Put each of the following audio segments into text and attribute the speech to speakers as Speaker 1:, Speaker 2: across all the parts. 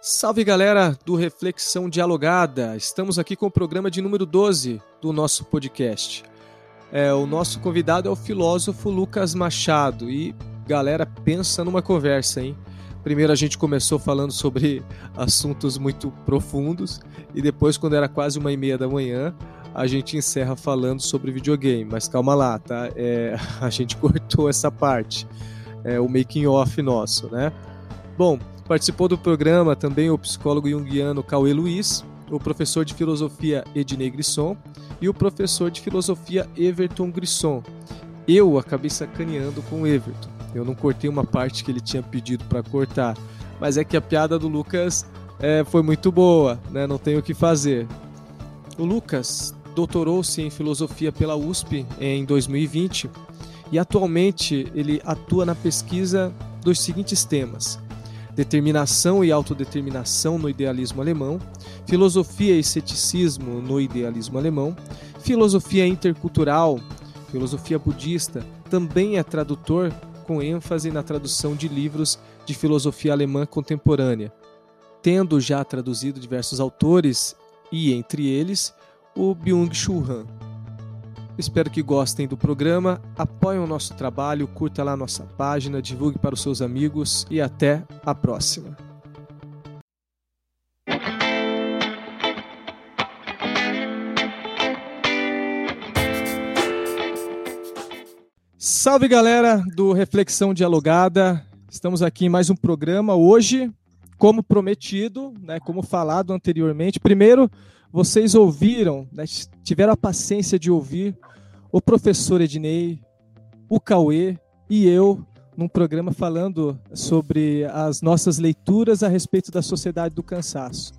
Speaker 1: Salve galera do Reflexão Dialogada! Estamos aqui com o programa de número 12 do nosso podcast. É, o nosso convidado é o filósofo Lucas Machado e galera, pensa numa conversa, hein? Primeiro a gente começou falando sobre assuntos muito profundos e depois, quando era quase uma e meia da manhã, a gente encerra falando sobre videogame. Mas calma lá, tá? É, a gente cortou essa parte, é, o making off nosso, né? Bom, Participou do programa também o psicólogo junguiano Cauê Luiz, o professor de filosofia Ednei Grisson e o professor de filosofia Everton Grisson. Eu acabei sacaneando com o Everton. Eu não cortei uma parte que ele tinha pedido para cortar, mas é que a piada do Lucas é, foi muito boa, né? não tenho o que fazer. O Lucas doutorou-se em filosofia pela USP em 2020 e atualmente ele atua na pesquisa dos seguintes temas: determinação e autodeterminação no idealismo alemão, filosofia e ceticismo no idealismo alemão, filosofia intercultural, filosofia budista, também é tradutor com ênfase na tradução de livros de filosofia alemã contemporânea, tendo já traduzido diversos autores e, entre eles, o Byung-Chul Han. Espero que gostem do programa, apoiem o nosso trabalho, curta lá nossa página, divulgue para os seus amigos e até a próxima. Salve galera do Reflexão Dialogada, estamos aqui em mais um programa hoje, como prometido, né, como falado anteriormente. Primeiro, vocês ouviram, né, tiveram a paciência de ouvir o professor Ednei, o Cauê e eu num programa falando sobre as nossas leituras a respeito da sociedade do cansaço.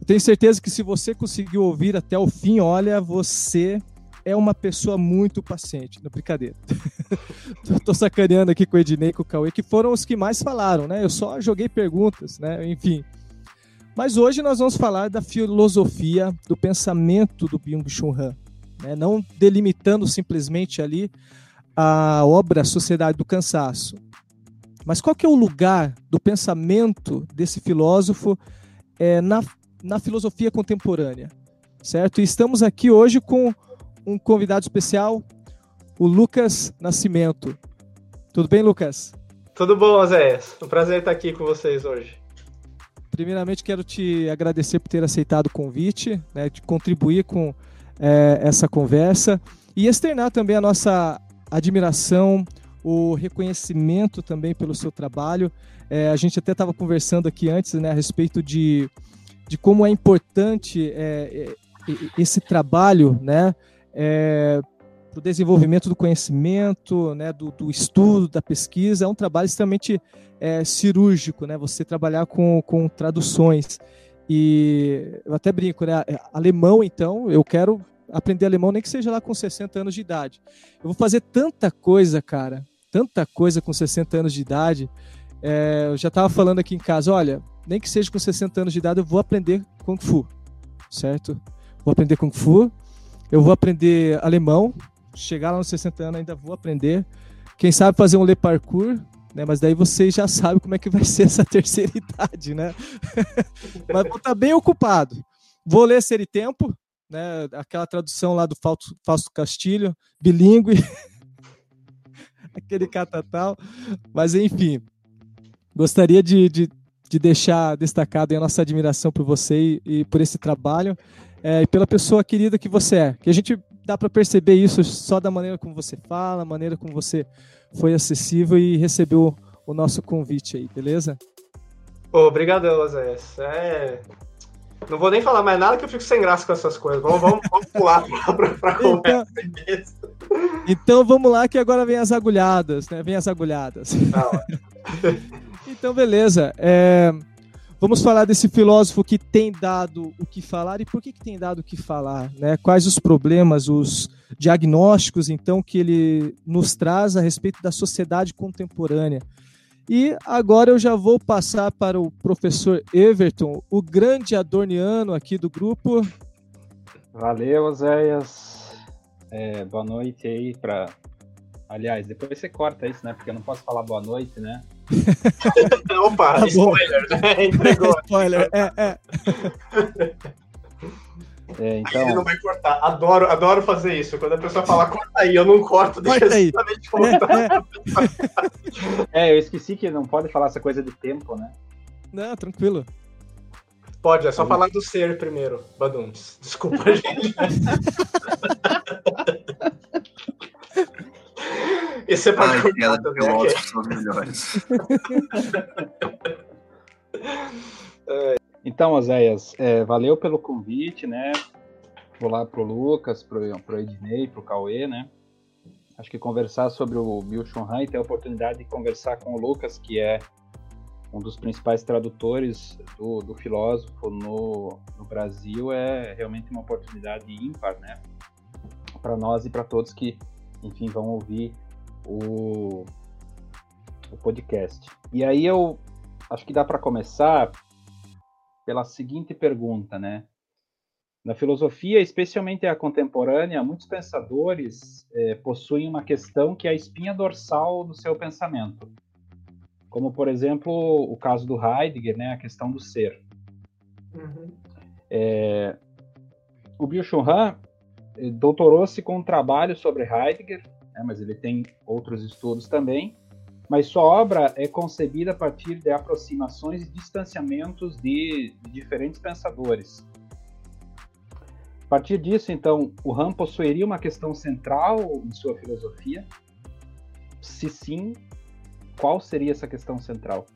Speaker 1: Eu tenho certeza que se você conseguiu ouvir até o fim, olha, você é uma pessoa muito paciente. Não, brincadeira. Tô sacaneando aqui com o Ednei e com o Cauê, que foram os que mais falaram, né? Eu só joguei perguntas, né? Enfim. Mas hoje nós vamos falar da filosofia, do pensamento do Byung-Chul Han né? não delimitando simplesmente ali a obra Sociedade do Cansaço. Mas qual que é o lugar do pensamento desse filósofo é, na, na filosofia contemporânea? Certo? E estamos aqui hoje com um convidado especial, o Lucas Nascimento. Tudo bem, Lucas?
Speaker 2: Tudo bom, Oséias. Um prazer estar aqui com vocês hoje.
Speaker 1: Primeiramente, quero te agradecer por ter aceitado o convite, né, de contribuir com é, essa conversa e externar também a nossa admiração, o reconhecimento também pelo seu trabalho. É, a gente até estava conversando aqui antes né, a respeito de, de como é importante é, é esse trabalho né, é, para o desenvolvimento do conhecimento, né, do, do, estudo, da pesquisa. É um trabalho extremamente é, cirúrgico, né, você trabalhar com, com traduções. E eu até brinco, né? Alemão, então, eu quero aprender alemão, nem que seja lá com 60 anos de idade. Eu vou fazer tanta coisa, cara, tanta coisa com 60 anos de idade. É, eu já estava falando aqui em casa, olha, nem que seja com 60 anos de idade, eu vou aprender Kung Fu, certo? Vou aprender Kung Fu, eu vou aprender alemão, chegar lá nos 60 anos ainda vou aprender. Quem sabe fazer um Le Parkour, né? Mas daí vocês já sabem como é que vai ser essa terceira idade, né? Mas vou estar tá bem ocupado. Vou ler Ser e Tempo, né? Aquela tradução lá do Fausto, Castilho, bilíngue. Aquele catatal. Mas enfim, gostaria de, de, de, deixar destacado a nossa admiração por você e, e por esse trabalho é, e pela pessoa querida que você é. Que a gente dá para perceber isso só da maneira como você fala, a maneira como você foi acessível e recebeu o nosso convite aí, beleza?
Speaker 2: Obrigadão, Zé. É... Não vou nem falar mais nada que eu fico sem graça com essas coisas. Vamos, vamos, vamos pular para então, conversa.
Speaker 1: Então, então vamos lá que agora vem as agulhadas, né? Vem as agulhadas. Tá então, beleza. É... Vamos falar desse filósofo que tem dado o que falar e por que, que tem dado o que falar, né? Quais os problemas, os diagnósticos, então, que ele nos traz a respeito da sociedade contemporânea. E agora eu já vou passar para o professor Everton, o grande adorniano aqui do grupo.
Speaker 3: Valeu, Oséias. É, boa noite aí para. Aliás, depois você corta isso, né? Porque eu não posso falar boa noite, né?
Speaker 2: Opa, tá spoiler, né? Entregou.
Speaker 1: spoiler, é, é.
Speaker 3: É, então...
Speaker 2: Ele não vai cortar. Adoro, adoro fazer isso. Quando a pessoa fala, corta aí, eu não corto, deixa
Speaker 1: Corta aí.
Speaker 2: exatamente cortar.
Speaker 3: É, eu esqueci que não pode falar essa coisa de tempo, né?
Speaker 1: Não, tranquilo.
Speaker 2: Pode, é só falar do ser primeiro, Baduns. Desculpa, gente. Esse é pra
Speaker 4: Ai,
Speaker 2: cortar
Speaker 4: piada de
Speaker 2: também, ok?
Speaker 4: filósofos são melhores.
Speaker 3: Então, Oséias, é, valeu pelo convite, né? Vou lá pro Lucas, pro, pro Ednei, pro Cauê, né? Acho que conversar sobre o Bill Han e ter a oportunidade de conversar com o Lucas, que é um dos principais tradutores do, do filósofo no, no Brasil, é realmente uma oportunidade ímpar, né? Para nós e para todos que, enfim, vão ouvir o, o podcast. E aí eu acho que dá para começar pela seguinte pergunta, né? Na filosofia, especialmente a contemporânea, muitos pensadores eh, possuem uma questão que é a espinha dorsal do seu pensamento, como por exemplo o caso do Heidegger, né, a questão do ser.
Speaker 2: Uhum.
Speaker 3: É, o Byung-Chul Han eh, doutorou-se com um trabalho sobre Heidegger, né, mas ele tem outros estudos também. Mas sua obra é concebida a partir de aproximações e distanciamentos de, diferentes pensadores. A partir disso, então, o Han possuiria uma questão central em sua filosofia? Se sim, qual seria essa questão central?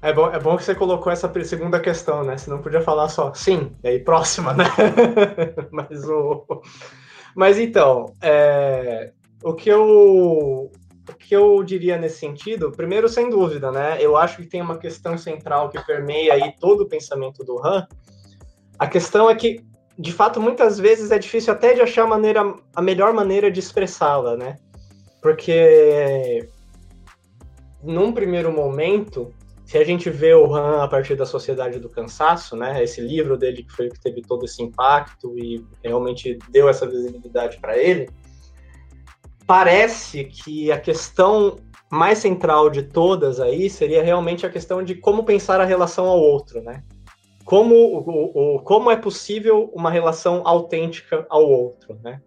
Speaker 2: É bom, é bom que você colocou essa segunda questão, né? Senão podia falar só sim, e aí próxima, né? Mas o. Mas então, é, o que eu o que eu diria nesse sentido, primeiro, sem dúvida, né? Eu acho que tem uma questão central que permeia aí todo o pensamento do Han. A questão é que, de fato, muitas vezes é difícil até de achar a, maneira, a melhor maneira de expressá-la, né? Porque, num primeiro momento, se a gente vê o Han a partir da Sociedade do Cansaço, né? Esse livro dele que foi que teve todo esse impacto e realmente deu essa visibilidade para ele parece que a questão mais central de todas aí seria realmente a questão de como pensar a relação ao outro, né? Como, o, o, como é possível uma relação autêntica ao outro, né?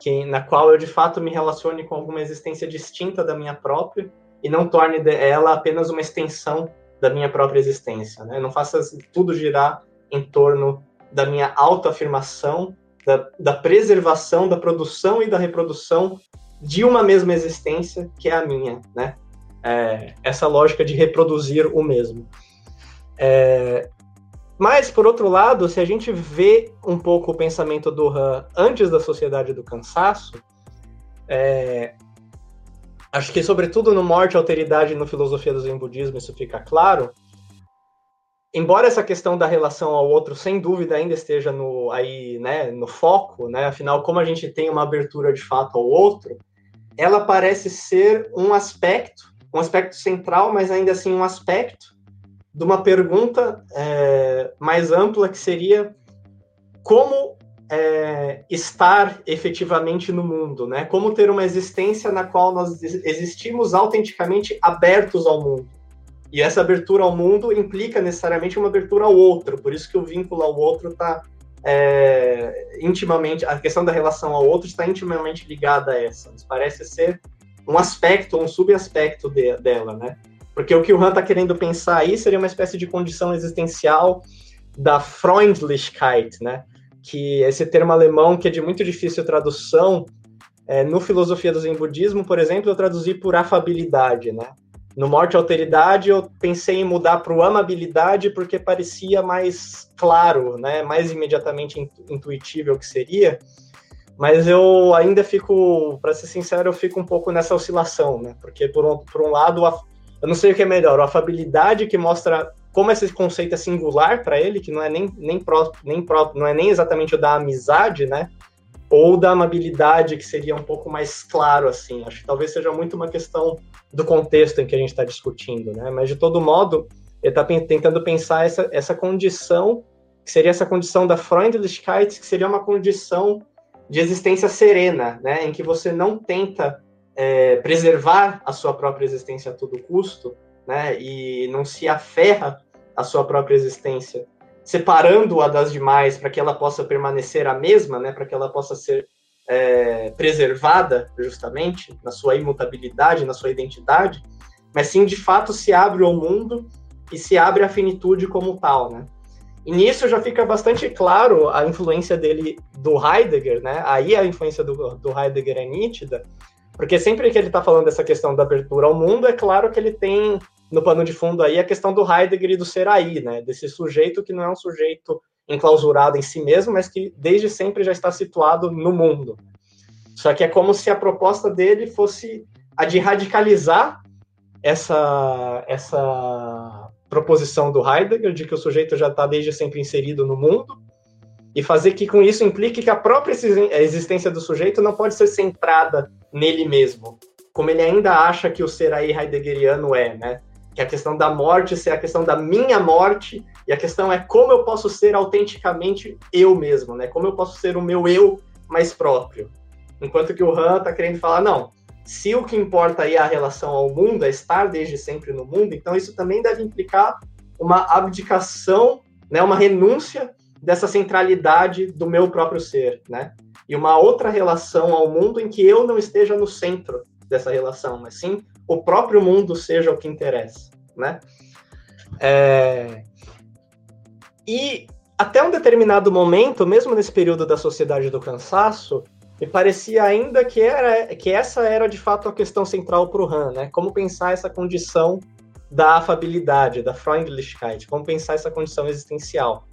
Speaker 2: Que, na qual eu de fato me relacione com alguma existência distinta da minha própria e não torne ela apenas uma extensão da minha própria existência, né? Não faça tudo girar em torno da minha autoafirmação, da, da preservação, da produção e da reprodução de uma mesma existência, que é a minha, né? É, essa lógica de reproduzir o mesmo. É, mas, por outro lado, se a gente vê um pouco o pensamento do Han antes da Sociedade do Cansaço, é, acho que, sobretudo no Morte, Alteridade e no Filosofia do Zen Budismo, isso fica claro. Embora essa questão da relação ao outro, sem dúvida, ainda esteja no, aí, né, no foco, né, afinal, como a gente tem uma abertura de fato ao outro, ela parece ser um aspecto, um aspecto central, mas ainda assim um aspecto de uma pergunta é, mais ampla que seria como é, estar efetivamente no mundo, né? Como ter uma existência na qual nós existimos autenticamente abertos ao mundo. E essa abertura ao mundo implica necessariamente uma abertura ao outro, por isso que o vínculo ao outro está é, intimamente, a questão da relação ao outro está intimamente ligada a essa. Mas parece ser um aspecto, um subaspecto de, dela, né? Porque o que o Han está querendo pensar aí seria uma espécie de condição existencial da Freundlichkeit, né? Que esse termo alemão que é de muito difícil tradução, é, no Filosofia do Zen Budismo, por exemplo, eu traduzi por afabilidade, né? No Morte e Alteridade, eu pensei em mudar para o amabilidade porque parecia mais claro, né? mais imediatamente intuitível que seria. Mas eu ainda fico, para ser sincero, eu fico um pouco nessa oscilação, né? Porque, por um, por um lado, eu não sei o que é melhor, a afabilidade que mostra como esse conceito é singular para ele, que não é nem, nem nem próprio, não é nem exatamente o da amizade, né? Ou da amabilidade, que seria um pouco mais claro, assim. Acho que talvez seja muito uma questão do contexto em que a gente está discutindo, né? Mas de todo modo, ele está tentando pensar essa, essa condição, que seria essa condição da Freundlichkeit, que seria uma condição de existência serena, né? Em que você não tenta é, preservar a sua própria existência a todo custo, né, e não se aferra à sua própria existência, separando-a das demais para que ela possa permanecer a mesma, né, para que ela possa ser é, preservada, justamente, na sua imutabilidade, na sua identidade, mas sim, de fato, se abre ao mundo e se abre à finitude como tal, né? E nisso já fica bastante claro a influência dele do Heidegger, né? Aí a influência do, do Heidegger é nítida, porque sempre que ele está falando dessa questão da abertura ao mundo, é claro que ele tem no pano de fundo aí a questão do Heidegger e do ser aí, né? Desse sujeito que não é um sujeito enclausurado em si mesmo, mas que desde sempre já está situado no mundo. Só que é como se a proposta dele fosse a de radicalizar essa, essa proposição do Heidegger de que o sujeito já está desde sempre inserido no mundo e fazer que com isso implique que a própria existência do sujeito não pode ser centrada nele mesmo, como ele ainda acha que o ser aí heideggeriano é, né? Que a questão da morte ser a questão da minha morte e a questão é como eu posso ser autenticamente eu mesmo, né? Como eu posso ser o meu eu mais próprio. Enquanto que o Han está querendo falar, não, se o que importa aí é a relação ao mundo, é estar desde sempre no mundo, então isso também deve implicar uma abdicação, né, uma renúncia dessa centralidade do meu próprio ser, né? E uma outra relação ao mundo em que eu não esteja no centro dessa relação, mas sim o próprio mundo seja o que interessa, né? É... E até um determinado momento, mesmo nesse período da sociedade do cansaço, me parecia ainda que, era, que essa era de fato a questão central para o Han, né? Como pensar essa condição da afabilidade, da Freundlichkeit, como pensar essa condição existencial,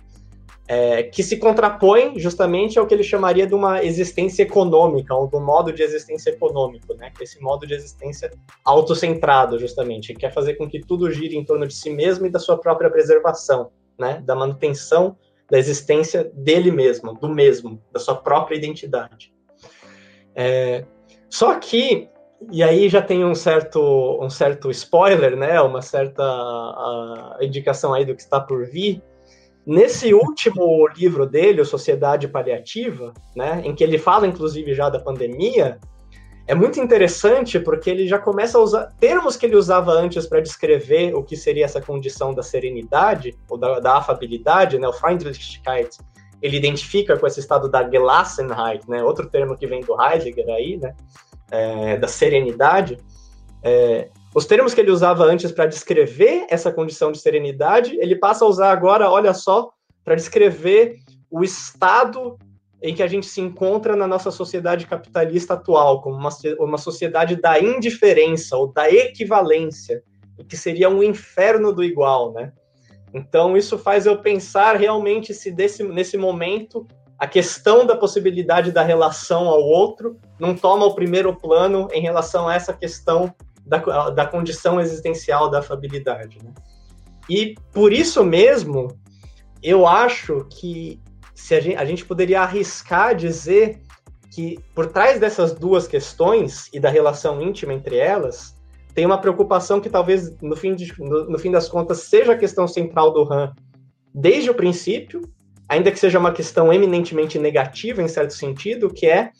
Speaker 2: é, que se contrapõe justamente ao que ele chamaria de uma existência econômica, ou do modo de existência econômico, né? Que é esse modo de existência autocentrado, justamente, que quer fazer com que tudo gire em torno de si mesmo e da sua própria preservação, né? Da manutenção da existência dele mesmo, do mesmo, da sua própria identidade. É, só que, e aí já tem um certo, um certo spoiler, né? Uma certa indicação aí do que está por vir. Nesse último livro dele, o Sociedade Paliativa, né, em que ele fala inclusive já da pandemia, é muito interessante porque ele já começa a usar termos que ele usava antes para descrever o que seria essa condição da serenidade ou da, da afabilidade, né, o Freundlichkeit, ele identifica com esse estado da Gelassenheit, né, outro termo que vem do Heidegger aí, né, é, da serenidade. É, os termos que ele usava antes para descrever essa condição de serenidade, ele passa a usar agora, olha só, para descrever o estado em que a gente se encontra na nossa sociedade capitalista atual, como uma, uma sociedade da indiferença ou da equivalência, que seria um inferno do igual, né? Então, isso faz eu pensar realmente se desse, nesse momento a questão da possibilidade da relação ao outro não toma o primeiro plano em relação a essa questão da, da condição existencial da afabilidade. Né? E por isso mesmo, eu acho que se a gente, a gente poderia arriscar dizer que por trás dessas duas questões e da relação íntima entre elas, tem uma preocupação que talvez, no fim, de, no, no fim das contas, seja a questão central do RAM desde o princípio, ainda que seja uma questão eminentemente negativa, em certo sentido, que é,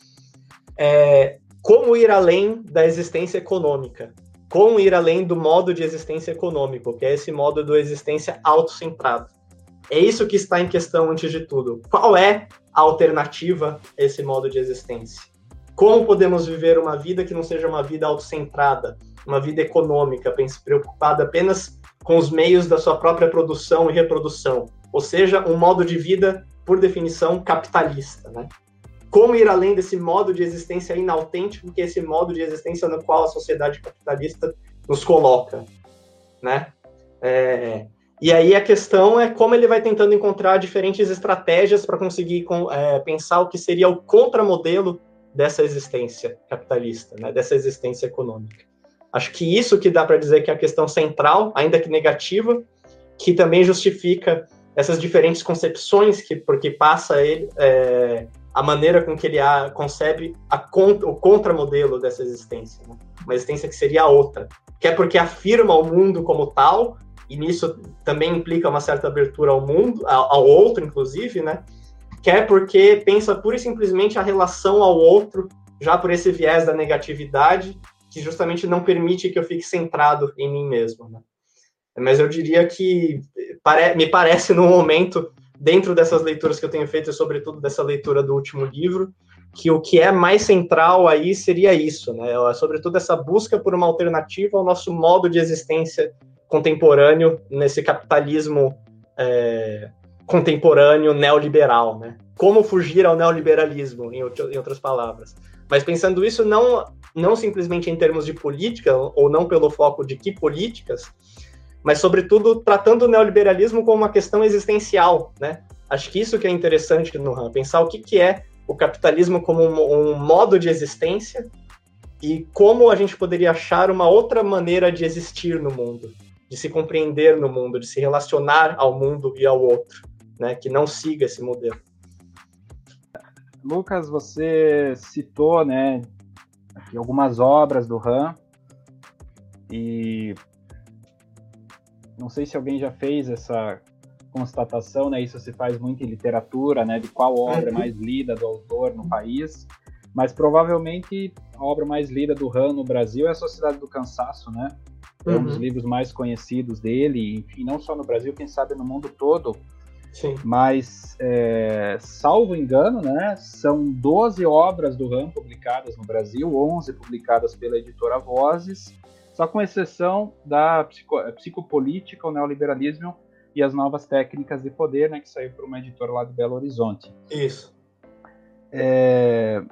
Speaker 2: é como ir além da existência econômica, como ir além do modo de existência econômico, que é esse modo de existência autocentrado. É isso que está em questão antes de tudo. Qual é a alternativa a esse modo de existência? Como podemos viver uma vida que não seja uma vida autocentrada, uma vida econômica, preocupada apenas com os meios da sua própria produção e reprodução, ou seja, um modo de vida, por definição, capitalista, né? Como ir além desse modo de existência inautêntico, que é esse modo de existência no qual a sociedade capitalista nos coloca, né? É, e aí a questão é como ele vai tentando encontrar diferentes estratégias para conseguir é, pensar o que seria o contramodelo dessa existência capitalista, né? Dessa existência econômica. Acho que isso que dá para dizer que é a questão central, ainda que negativa, que também justifica essas diferentes concepções que porque passa ele é, a maneira com que ele a, concebe a, o contramodelo dessa existência, né? uma existência que seria outra, que é porque afirma o mundo como tal e nisso também implica uma certa abertura ao mundo, ao, outro inclusive, né? Que é porque pensa pura e simplesmente a relação ao outro já por esse viés da negatividade que justamente não permite que eu fique centrado em mim mesmo. Né? mas eu diria que me parece no momento, dentro dessas leituras que eu tenho feito, e sobretudo dessa leitura do último livro, que o que é mais central aí seria isso, né? Sobretudo essa busca por uma alternativa ao nosso modo de existência contemporâneo nesse capitalismo é, contemporâneo neoliberal, né? Como fugir ao neoliberalismo, em, em outras palavras. Mas pensando isso não não simplesmente em termos de política ou não pelo foco de que políticas, mas sobretudo tratando o neoliberalismo como uma questão existencial, né? Acho que isso que é interessante no RAM, pensar o que, que é o capitalismo como um, um modo de existência e como a gente poderia achar uma outra maneira de existir no mundo, de se compreender no mundo, de se relacionar ao mundo e ao outro, né? Que não siga esse modelo.
Speaker 3: Lucas, você citou, né, algumas obras do RAM e não sei se alguém já fez essa constatação, né? Isso se faz muito em literatura, né? De qual obra é mais lida do autor no país, mas provavelmente a obra mais lida do Han no Brasil é a Sociedade do Cansaço, né? É um dos uhum. livros mais conhecidos dele, enfim, não só no Brasil, quem sabe no mundo todo.
Speaker 2: Sim.
Speaker 3: Mas, é, salvo engano, né, são 12 obras do RAM publicadas no Brasil, 11 publicadas pela editora Vozes, só com exceção da psico, psicopolítica, o neoliberalismo e as novas técnicas de poder, né, que saiu por uma editora lá de Belo Horizonte.
Speaker 2: Isso.
Speaker 3: É...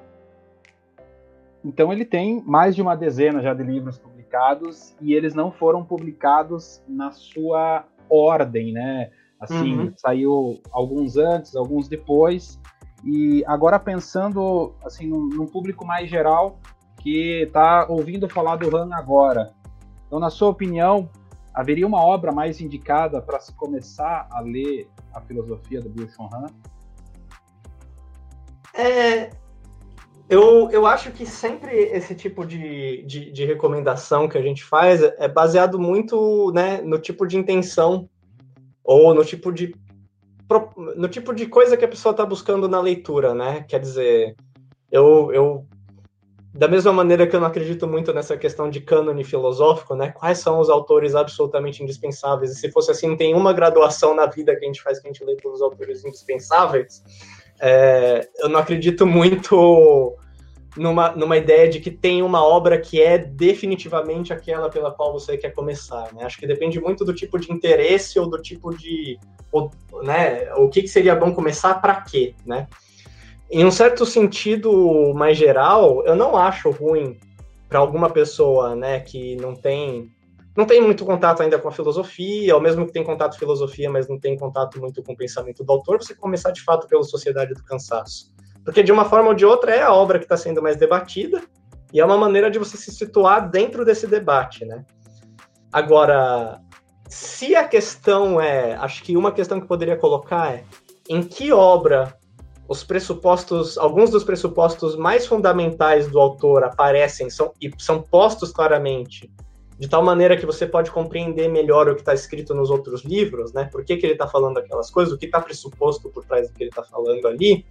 Speaker 3: Então ele tem mais de uma dezena já de livros publicados e eles não foram publicados na sua ordem, né? Assim, uhum. saiu alguns antes, alguns depois. E agora pensando assim num, num público mais geral que está ouvindo falar do Han agora. Então, na sua opinião, haveria uma obra mais indicada para se começar a ler a filosofia do Byung-Chul Han?
Speaker 2: É, eu, eu acho que sempre esse tipo de, de, de, recomendação que a gente faz é baseado muito né, no tipo de intenção ou no tipo de no tipo de coisa que a pessoa está buscando na leitura, né? Quer dizer, eu, eu da mesma maneira que eu não acredito muito nessa questão de cânone filosófico, né? Quais são os autores absolutamente indispensáveis? E se fosse assim, tem uma graduação na vida que a gente faz que a gente lê todos os autores indispensáveis. É, eu não acredito muito numa, numa ideia de que tem uma obra que é definitivamente aquela pela qual você quer começar. Né? Acho que depende muito do tipo de interesse ou do tipo de, ou, né? O que, que seria bom começar para quê, né? Em um certo sentido mais geral, eu não acho ruim para alguma pessoa, né, que não tem não tem muito contato ainda com a filosofia, ou mesmo que tem contato com filosofia, mas não tem contato muito com o pensamento do autor, você começar de fato pela Sociedade do Cansaço. Porque de uma forma ou de outra é a obra que está sendo mais debatida e é uma maneira de você se situar dentro desse debate, né? Agora, se a questão é, acho que uma questão que poderia colocar é em que obra os pressupostos, alguns dos pressupostos mais fundamentais do autor aparecem são, e são postos claramente, de tal maneira que você pode compreender melhor o que está escrito nos outros livros, né? Por que, que ele está falando aquelas coisas, o que está pressuposto por trás do que ele está falando ali.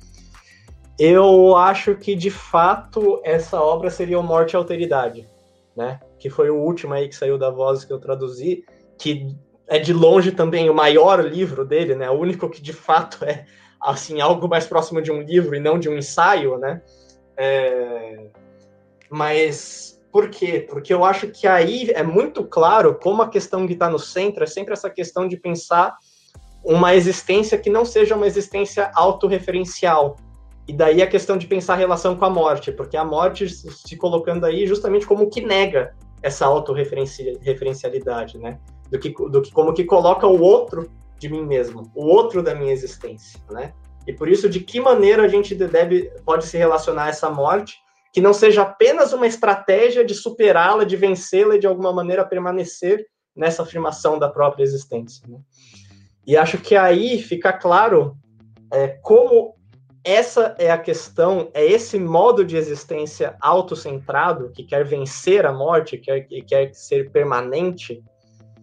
Speaker 2: Eu acho que, de fato, essa obra seria o Morte e Alteridade, né? Que foi o último aí que saiu da voz que eu traduzi, que é de longe também o maior livro dele, né? O único que de fato é assim algo mais próximo de um livro e não de um ensaio, né? É... Mas por quê? Porque eu acho que aí é muito claro como a questão que está no centro é sempre essa questão de pensar uma existência que não seja uma existência autorreferencial. E daí a questão de pensar a relação com a morte, porque a morte se colocando aí justamente como que nega essa autorreferencialidade, né? Do que, do que como que coloca o outro de mim mesmo, o outro da minha existência, né? E por isso, de que maneira a gente deve, pode se relacionar a essa morte, que não seja apenas uma estratégia de superá-la, de vencê-la e de alguma maneira permanecer nessa afirmação da própria existência. Né? E acho que aí fica claro é, como essa é a questão, é esse modo de existência autocentrado, que quer vencer a morte, que quer, que quer ser permanente,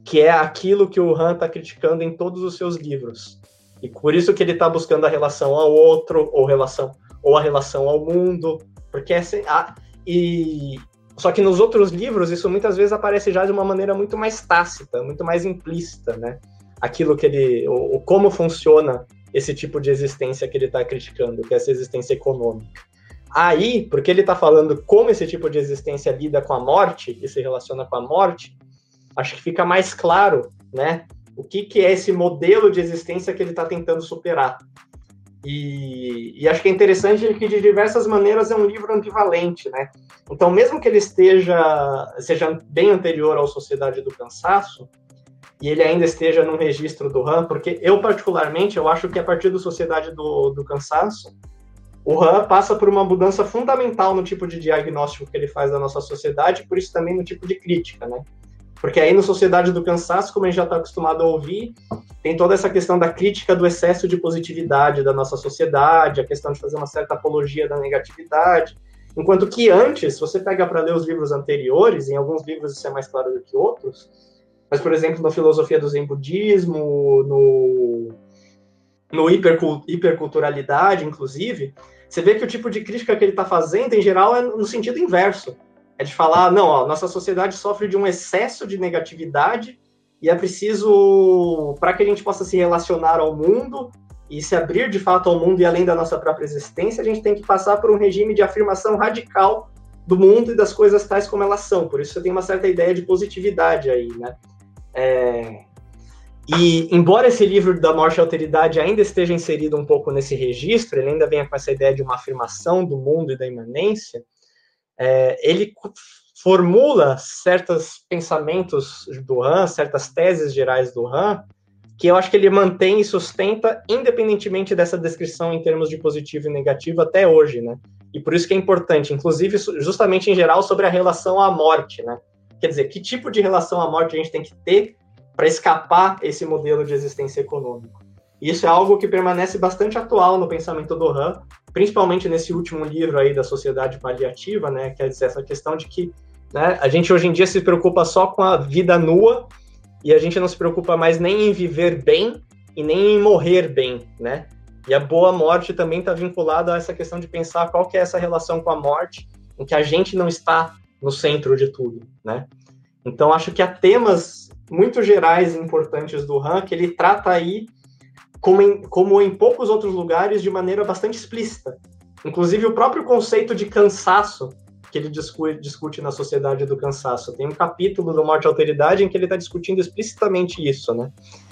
Speaker 2: que é aquilo que o Han está criticando em todos os seus livros. E por isso que ele está buscando a relação ao outro, ou relação ou a relação ao mundo, porque essa, a, e Só que nos outros livros, isso muitas vezes aparece já de uma maneira muito mais tácita, muito mais implícita, né? Aquilo que ele. O, o como funciona esse tipo de existência que ele está criticando, que é essa existência econômica. Aí, porque ele está falando como esse tipo de existência lida com a morte e se relaciona com a morte, acho que fica mais claro, né? O que, que é esse modelo de existência que ele está tentando superar. E, e, acho que é interessante que de diversas maneiras é um livro ambivalente, né? Então, mesmo que ele esteja seja bem anterior à Sociedade do Cansaço, e ele ainda esteja num registro do RAM, porque eu particularmente eu acho que a partir da Sociedade do, do Cansaço, o RAM passa por uma mudança fundamental no tipo de diagnóstico que ele faz da nossa sociedade, por isso também no tipo de crítica, né? Porque aí no Sociedade do Cansaço, como a gente já está acostumado a ouvir, tem toda essa questão da crítica do excesso de positividade da nossa sociedade, a questão de fazer uma certa apologia da negatividade. Enquanto que antes, você pega para ler os livros anteriores, em alguns livros isso é mais claro do que outros, mas, por exemplo, na filosofia do Zen Budismo, no, no hiperculturalidade, inclusive, você vê que o tipo de crítica que ele está fazendo, em geral, é no sentido inverso é de falar, não, ó, nossa sociedade sofre de um excesso de negatividade e é preciso, para que a gente possa se relacionar ao mundo e se abrir de fato ao mundo e além da nossa própria existência, a gente tem que passar por um regime de afirmação radical do mundo e das coisas tais como elas são. Por isso você tem uma certa ideia de positividade aí, né? É... E embora esse livro da morte e alteridade ainda esteja inserido um pouco nesse registro, ele ainda venha com essa ideia de uma afirmação do mundo e da imanência, é, ele formula certos pensamentos do Han, certas teses gerais do Han, que eu acho que ele mantém e sustenta independentemente dessa descrição em termos de positivo e negativo até hoje, né? E por isso que é importante, inclusive justamente em geral sobre a relação à morte, né? Quer dizer, que tipo de relação à morte a gente tem que ter para escapar esse modelo de existência econômico? Isso é algo que permanece bastante atual no pensamento do Han, principalmente nesse último livro aí da Sociedade Paliativa, né, quer dizer, essa questão de que né, a gente hoje em dia se preocupa só com a vida nua e a gente não se preocupa mais nem em viver bem e nem em morrer bem, né? E a boa morte também está vinculada a essa questão de pensar qual que é essa relação com a morte, em que a gente não está no centro de tudo, né? Então acho que há temas muito gerais e importantes do Han que ele trata aí como em, como em poucos outros lugares, de maneira bastante explícita. Inclusive, o próprio conceito de cansaço que ele discute, discute na Sociedade do Cansaço. Tem um capítulo do Morte e Alteridade em que ele está discutindo explicitamente isso, né?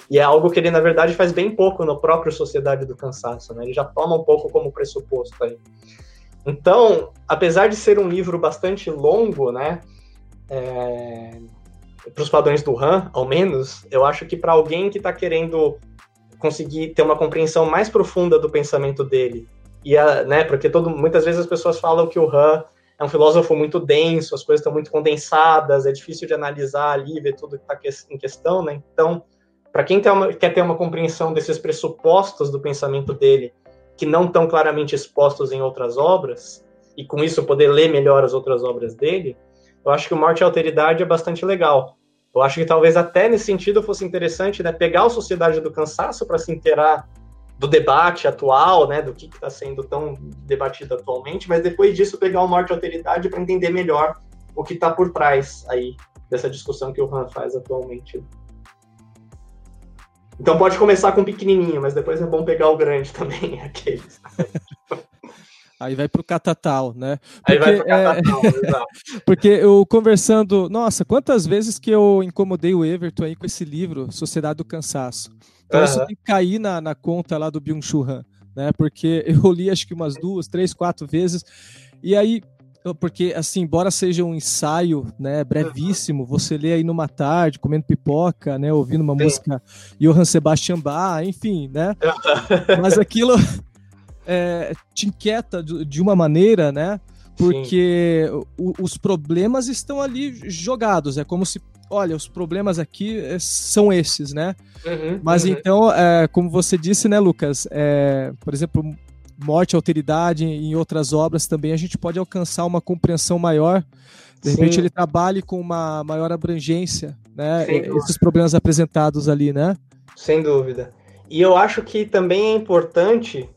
Speaker 2: E é algo que ele, na verdade, faz bem pouco no próprio Sociedade do Cansaço, né? Ele já toma um pouco como pressuposto aí. Então, apesar de ser um livro bastante longo, né? É... Para os padrões do Han, ao menos, eu acho que para alguém que está querendo conseguir ter uma compreensão mais profunda do pensamento dele. E a, né, porque todo, muitas vezes as pessoas falam que o Han é um filósofo muito denso, as coisas estão muito condensadas, é difícil de analisar ali, ver tudo que está em questão, né? Então, para quem uma, quer ter uma compreensão desses pressupostos do pensamento dele, que não estão claramente expostos em outras obras, e com isso poder ler melhor as outras obras dele, eu acho que o Morte e Alteridade é bastante legal. Eu acho que talvez até nesse sentido fosse interessante né, pegar a Sociedade do Cansaço para se inteirar do debate atual, né, do que está sendo tão debatido atualmente, mas depois disso pegar o Morte e Alteridade para entender melhor o que está por trás aí dessa discussão que o Han faz atualmente. Então pode começar com pequenininho, mas depois é bom pegar o grande também, aqueles.
Speaker 1: Aí vai pro catatal, né?
Speaker 2: Porque, Aí vai pro catatal, é... exato.
Speaker 1: Porque eu conversando, nossa, quantas vezes que eu incomodei o Everton aí com esse livro, Sociedade do Cansaço. Então uhum. isso tem que cair na, na conta lá do Byung-Chul Han, né? Porque eu li acho que umas duas, três, quatro vezes. E aí, porque assim, embora seja um ensaio, né, brevíssimo, você lê aí numa tarde, comendo pipoca, né, ouvindo uma Sim. música Johann Sebastian Bach, enfim, né? Mas aquilo é, te inquieta de uma maneira, né? Porque o, os problemas estão ali jogados. É como se, olha, os problemas aqui é, são esses, né? Uhum, Mas uhum. então, é, como você disse, né, Lucas? É, por exemplo, morte, alteridade, em outras obras também a gente pode alcançar uma compreensão maior. De repente Sim. ele trabalhe com uma maior abrangência, né? Esses problemas apresentados ali, né?
Speaker 2: Sem dúvida. E eu acho que também é importante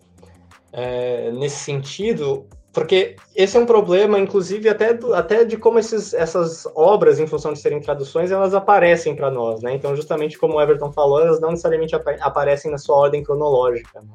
Speaker 2: é, nesse sentido, Porque esse é um problema, inclusive, até, do, até de como esses, essas obras, em função de serem traduções, elas aparecem para nós, né? Então, justamente como o Everton falou, elas não necessariamente ap aparecem na sua ordem cronológica. Né?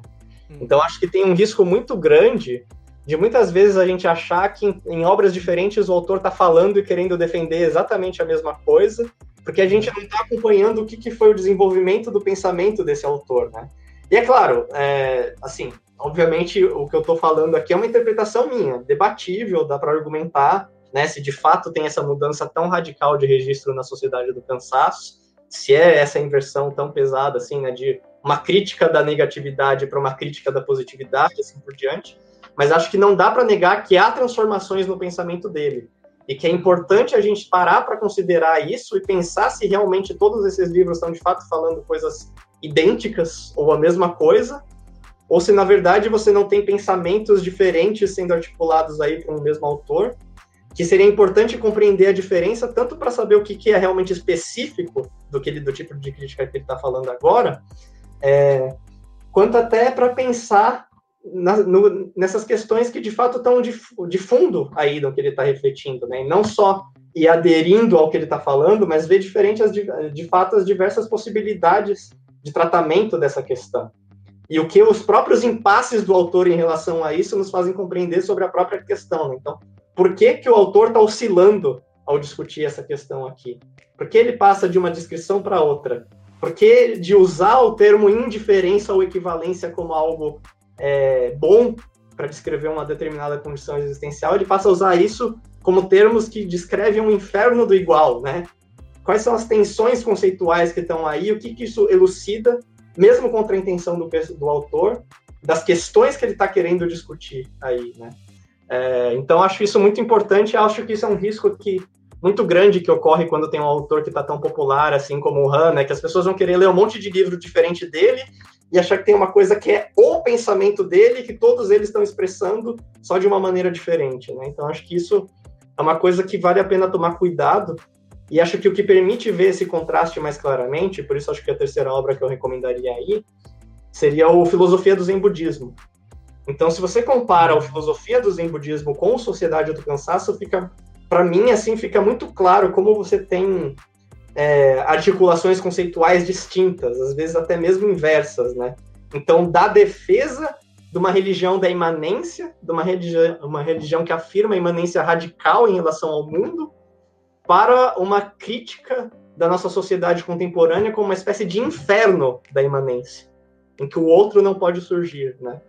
Speaker 2: Hum. Então, acho que tem um risco muito grande de muitas vezes a gente achar que em, em obras diferentes o autor está falando e querendo defender exatamente a mesma coisa, porque a gente não está acompanhando o que, que, foi o desenvolvimento do pensamento desse autor, né? E é claro, é, assim, obviamente, o que eu estou falando aqui é uma interpretação minha, debatível, dá para argumentar, né, se de fato tem essa mudança tão radical de registro na sociedade do cansaço, se é essa inversão tão pesada, assim, né, de uma crítica da negatividade para uma crítica da positividade, assim por diante, mas acho que não dá para negar que há transformações no pensamento dele, e que é importante a gente parar para considerar isso e pensar se realmente todos esses livros estão de fato falando coisas idênticas ou a mesma coisa, ou se na verdade você não tem pensamentos diferentes sendo articulados aí por um mesmo autor, que seria importante compreender a diferença tanto para saber o que, que, é realmente específico do que ele, do tipo de crítica que ele está falando agora, é, quanto até para pensar na, no, nessas questões que de fato estão de, de fundo aí do que ele está refletindo, né? E não só e aderindo ao que ele está falando, mas ver diferente as, de, de fato as diversas possibilidades de tratamento dessa questão e o que os próprios impasses do autor em relação a isso nos fazem compreender sobre a própria questão. Né? Então, por que, que o autor está oscilando ao discutir essa questão aqui? Por que ele passa de uma descrição para outra? Por que de usar o termo indiferença ou equivalência como algo é, bom para descrever uma determinada condição existencial, ele passa a usar isso como termos que descrevem um inferno do igual, né? Quais são as tensões conceituais que estão aí? O que, que isso elucida mesmo contra a intenção do, do autor, das questões que ele está querendo discutir aí, né? É, então acho isso muito importante. Acho que isso é um risco que muito grande que ocorre quando tem um autor que está tão popular assim como o Han, né? Que as pessoas vão querer ler um monte de livro diferente dele e achar que tem uma coisa que é o pensamento dele que todos eles estão expressando só de uma maneira diferente, né? Então acho que isso é uma coisa que vale a pena tomar cuidado e acho que o que permite ver esse contraste mais claramente, por isso acho que a terceira obra que eu recomendaria aí, seria o Filosofia do Zen Budismo. Então, se você compara a Filosofia do Zen Budismo com Sociedade do Cansaço, fica, para mim, assim, fica muito claro como você tem é, articulações conceituais distintas, às vezes até mesmo inversas, né? Então, da defesa de uma religião da imanência, de uma religião, uma religião que afirma a imanência radical em relação ao mundo, para uma crítica da nossa sociedade contemporânea como uma espécie de inferno da imanência, em que o outro não pode surgir, né?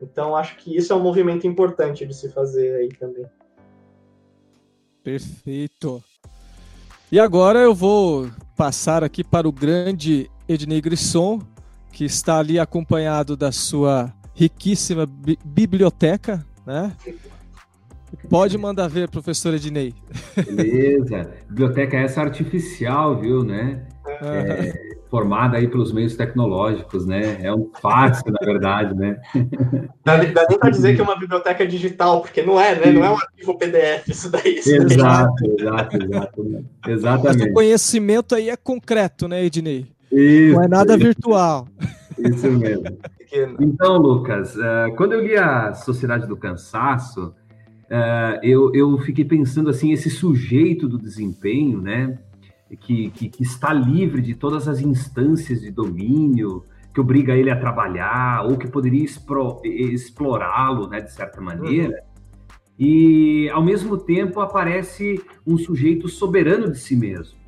Speaker 2: Então acho que isso é um movimento importante de se fazer aí também.
Speaker 1: Perfeito. E agora eu vou passar aqui para o grande Ednei Grisson, que está ali acompanhado da sua riquíssima bi biblioteca, né? Pode mandar ver, professor Ednei.
Speaker 4: Beleza. Biblioteca essa artificial, viu, né? É, formada aí pelos meios tecnológicos, né? É um fácil, na verdade, né?
Speaker 2: Dá, dá nem para dizer que é uma biblioteca digital, porque não é, né? Não é um arquivo PDF isso daí.
Speaker 4: Exato, exato, exato. Exatamente. Mas
Speaker 1: o conhecimento aí é concreto, né, Ednei? Isso, não é nada isso. virtual.
Speaker 4: Isso mesmo. Então, Lucas, eh, quando eu li a Sociedade do Cansaço, uh, eu, eu fiquei pensando assim, esse sujeito do desempenho, né, que, que, que, está livre de todas as instâncias de domínio que obriga ele a trabalhar ou que poderia explorá-lo, né, de certa maneira. Uhum. E, ao mesmo tempo, aparece um sujeito soberano de si mesmo.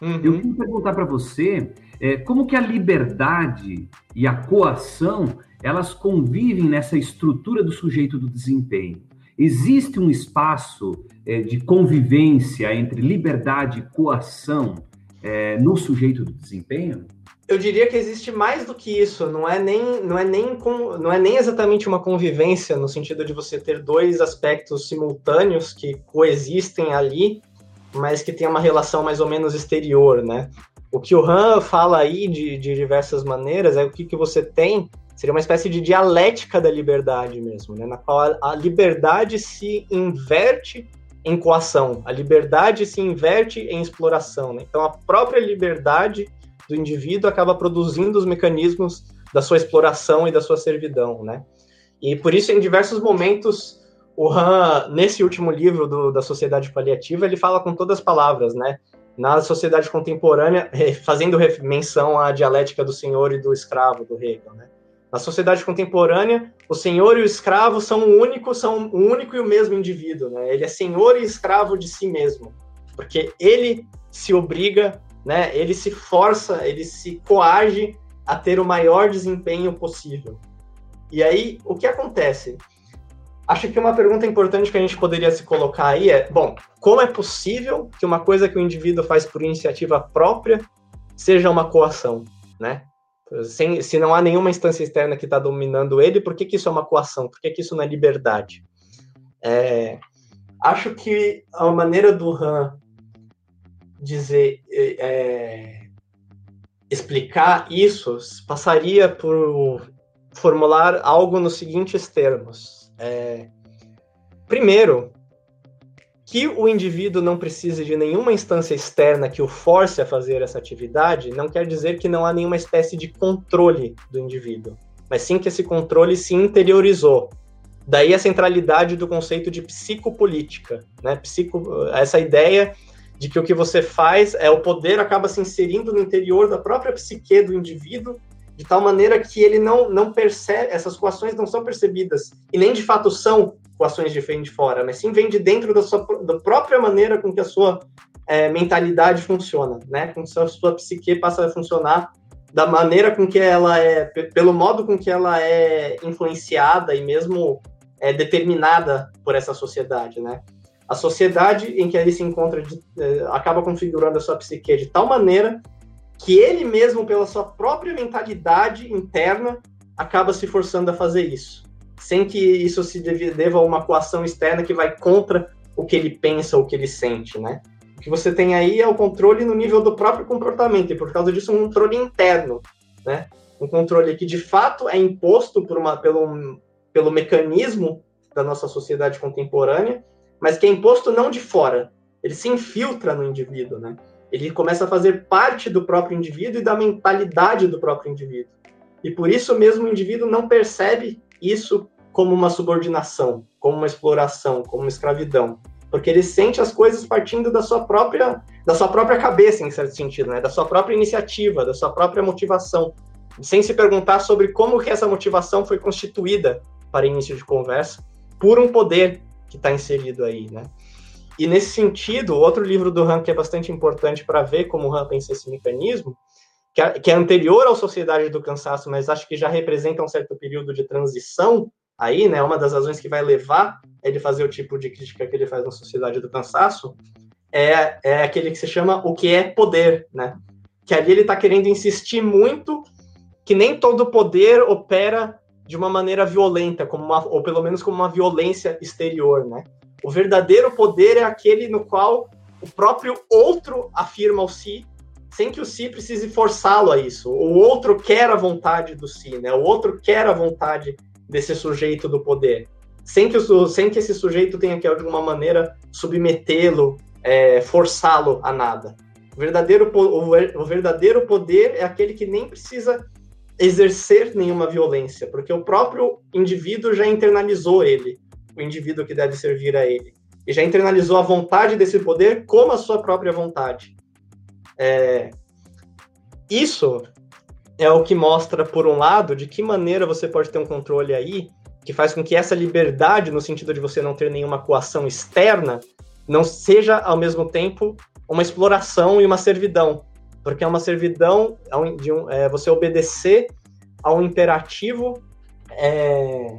Speaker 4: Uhum. Eu queria perguntar para você é, como que a liberdade e a coação elas convivem nessa estrutura do sujeito do desempenho. Existe um espaço é, de convivência entre liberdade e coação é, no sujeito do desempenho?
Speaker 2: Eu diria que existe mais do que isso. Não é nem, não é nem, não é nem exatamente uma convivência no sentido de você ter dois aspectos simultâneos que coexistem ali, mas que tem uma relação mais ou menos exterior, né? O que o Han fala aí de, de diversas maneiras é o que, que você tem Seria uma espécie de dialética da liberdade mesmo, né? na qual a liberdade se inverte em coação, a liberdade se inverte em exploração. Né? Então, a própria liberdade do indivíduo acaba produzindo os mecanismos da sua exploração e da sua servidão. Né? E por isso, em diversos momentos, o Han, nesse último livro do, da Sociedade Paliativa, ele fala com todas as palavras, né? Na sociedade contemporânea, fazendo menção à dialética do senhor e do escravo, do Hegel, né? Na sociedade contemporânea, o senhor e o escravo são o único, são o único e o mesmo indivíduo, né? Ele é senhor e escravo de si mesmo, porque ele se obriga, né? Ele se força, ele se coage a ter o maior desempenho possível. E aí, o que acontece? Acho que uma pergunta importante que a gente poderia se colocar aí é: bom, como é possível que uma coisa que o indivíduo faz por iniciativa própria seja uma coação, né? Sem, se não há nenhuma instância externa que está dominando ele, por que, que isso é uma coação? Por que, que isso não é liberdade? É, acho que a maneira do Han dizer, é, explicar isso passaria por formular algo nos seguintes termos é, primeiro, que o indivíduo não precise de nenhuma instância externa que o force a fazer essa atividade, não quer dizer que não há nenhuma espécie de controle do indivíduo, mas sim que esse controle se interiorizou. Daí a centralidade do conceito de psicopolítica, né? Psico, essa ideia de que o que você faz é o poder acaba se inserindo no interior da própria psique do indivíduo de tal maneira que ele não, não percebe, essas coações não são percebidas, e nem de fato são coações de vem de fora, mas sim vem de dentro da sua da própria maneira com que a sua é, mentalidade funciona, né? Com que a sua psique passa a funcionar da maneira com que ela é, pelo modo com que ela é influenciada e mesmo é determinada por essa sociedade, né? A sociedade em que ele se encontra de, é, acaba configurando a sua psique de tal maneira que ele mesmo, pela sua própria mentalidade interna, acaba se forçando a fazer isso, sem que isso se deva a uma coação externa que vai contra o que ele pensa, o que ele sente, né? O que você tem aí é o controle no nível do próprio comportamento, e por causa disso um controle interno, né? Um controle que de fato é imposto por uma, pelo, pelo mecanismo da nossa sociedade contemporânea, mas que é imposto não de fora, ele se infiltra no indivíduo, né? ele começa a fazer parte do próprio indivíduo e da mentalidade do próprio indivíduo. E por isso mesmo o indivíduo não percebe isso como uma subordinação, como uma exploração, como uma escravidão, porque ele sente as coisas partindo da sua própria da sua própria cabeça em certo sentido, né? Da sua própria iniciativa, da sua própria motivação, sem se perguntar sobre como que essa motivação foi constituída para início de conversa por um poder que está inserido aí, né? E nesse sentido, outro livro do Han que é bastante importante para ver como o Han pensa esse mecanismo, que é, que é anterior à Sociedade do Cansaço, mas acho que já representa um certo período de transição aí, né? Uma das razões que vai levar ele fazer o tipo de crítica que ele faz na Sociedade do Cansaço é, é aquele que se chama o que é poder, né? Que ali ele está querendo insistir muito que nem todo poder opera de uma maneira violenta, como uma, ou pelo menos como uma violência exterior, né? O verdadeiro poder é aquele no qual o próprio outro afirma o si, sem que o si precise forçá-lo a isso. O outro quer a vontade do si, né? O outro quer a vontade desse sujeito do poder, sem que, o, sem que esse sujeito tenha que, de alguma maneira, submetê-lo, é, forçá-lo a nada. O verdadeiro, o, verdadeiro poder é aquele que nem precisa exercer nenhuma violência, porque o próprio indivíduo já internalizou ele o indivíduo que deve servir a ele. E já internalizou a vontade desse poder como a sua própria vontade. É... Isso é o que mostra, por um lado, de que maneira você pode ter um controle aí que faz com que essa liberdade, no sentido de você não ter nenhuma coação externa, não seja, ao mesmo tempo, uma exploração e uma servidão. Porque é uma servidão de um, é, você obedecer a um imperativo é,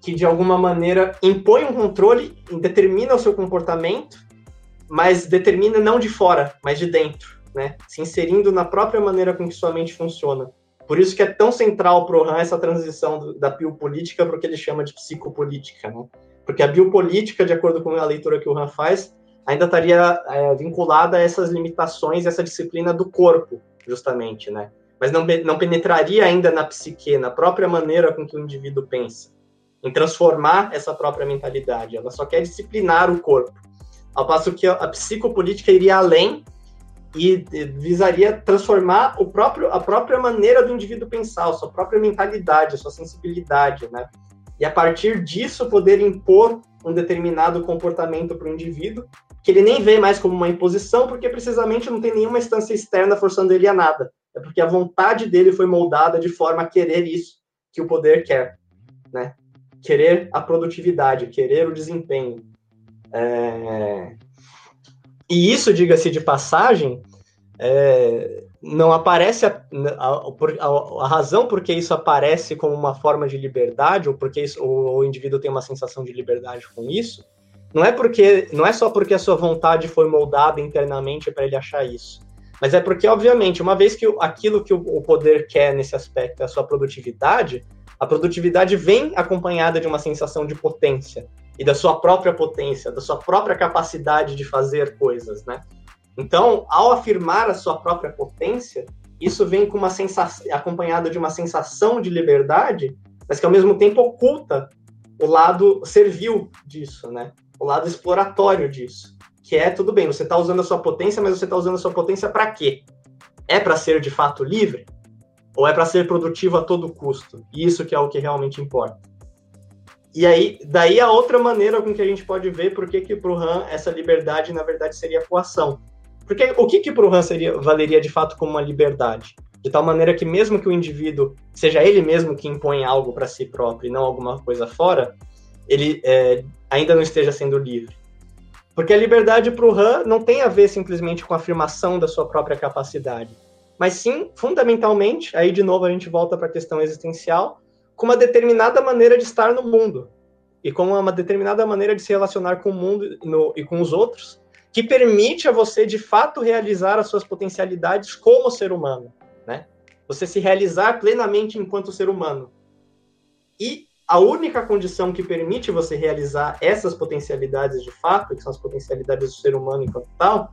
Speaker 2: que de alguma maneira impõe um controle, determina o seu comportamento, mas determina não de fora, mas de dentro, né? Se inserindo na própria maneira com que sua mente funciona. Por isso que é tão central para o Han essa transição da biopolítica para o que ele chama de psicopolítica, né? Porque a biopolítica, de acordo com a leitura que o Han faz, ainda estaria é, vinculada a essas limitações, essa disciplina do corpo, justamente, né? Mas não, não penetraria ainda na psique, na própria maneira com que o indivíduo pensa em transformar essa própria mentalidade. Ela só quer disciplinar o corpo. Ao passo que a psicopolítica iria além e visaria transformar o próprio, a própria maneira do indivíduo pensar, a sua própria mentalidade, a sua sensibilidade, né? e a partir disso poder impor um determinado comportamento para o indivíduo, que ele nem vê mais como uma imposição, porque precisamente não tem nenhuma instância externa forçando ele a nada. É porque a vontade dele foi moldada de forma a querer isso que o poder quer, né? Querer a produtividade, querer o desempenho. É... E isso, diga-se de passagem, é... não aparece a, a, a, a, razão por que isso aparece como uma forma de liberdade ou porque isso, o, o indivíduo tem uma sensação de liberdade com isso. Não é porque não é só porque a sua vontade foi moldada internamente para ele achar isso mas é porque, obviamente, uma vez que aquilo que o poder quer nesse aspecto é a sua produtividade, a produtividade vem acompanhada de uma sensação de potência e da sua própria potência, da sua própria capacidade de fazer coisas, né? Então, ao afirmar a sua própria potência, isso vem com uma sensação, acompanhado de uma sensação de liberdade, mas que ao mesmo tempo oculta o lado servil disso, né? O lado exploratório disso que é tudo bem, você está usando a sua potência, mas você está usando a sua potência para quê? É para ser de fato livre? Ou é para ser produtivo a todo custo? Isso que é o que realmente importa. E aí, daí a outra maneira com que a gente pode ver por que, que para o Han essa liberdade, na verdade, seria coação. Porque o que, que para o Han seria, valeria de fato como uma liberdade? De tal maneira que, mesmo que o indivíduo seja ele mesmo que impõe algo para si próprio e não alguma coisa fora, ele é, ainda não esteja sendo livre. Porque a liberdade para o Han não tem a ver simplesmente com a afirmação da sua própria capacidade, mas sim, fundamentalmente, aí de novo a gente volta para a questão existencial, com uma determinada maneira de estar no mundo e com uma determinada maneira de se relacionar com o mundo no, e com os outros, que permite a você de fato realizar as suas potencialidades como ser humano, né? Você se realizar plenamente enquanto ser humano. E a única condição que permite você realizar essas potencialidades de fato, que são as potencialidades do ser humano enquanto tal,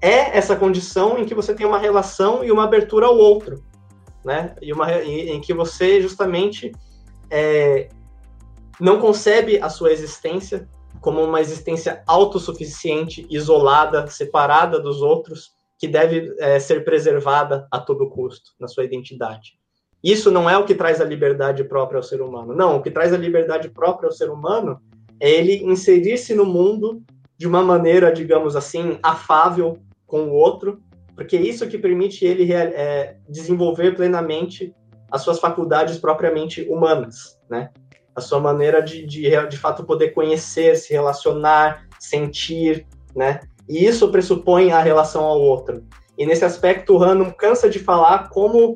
Speaker 2: é essa condição em que você tem uma relação e uma abertura ao outro, né? E uma em que você justamente é, não concebe a sua existência como uma existência autossuficiente, isolada, separada dos outros, que deve é, ser preservada a todo custo na sua identidade. Isso não é o que traz a liberdade própria ao ser humano. Não, o que traz a liberdade própria ao ser humano é ele inserir-se no mundo de uma maneira, digamos assim, afável com o outro, porque é isso que permite ele é, desenvolver plenamente as suas faculdades propriamente humanas, né? A sua maneira de, de, de fato poder conhecer, se relacionar, sentir, né? E isso pressupõe a relação ao outro. E nesse aspecto, o Han não cansa de falar como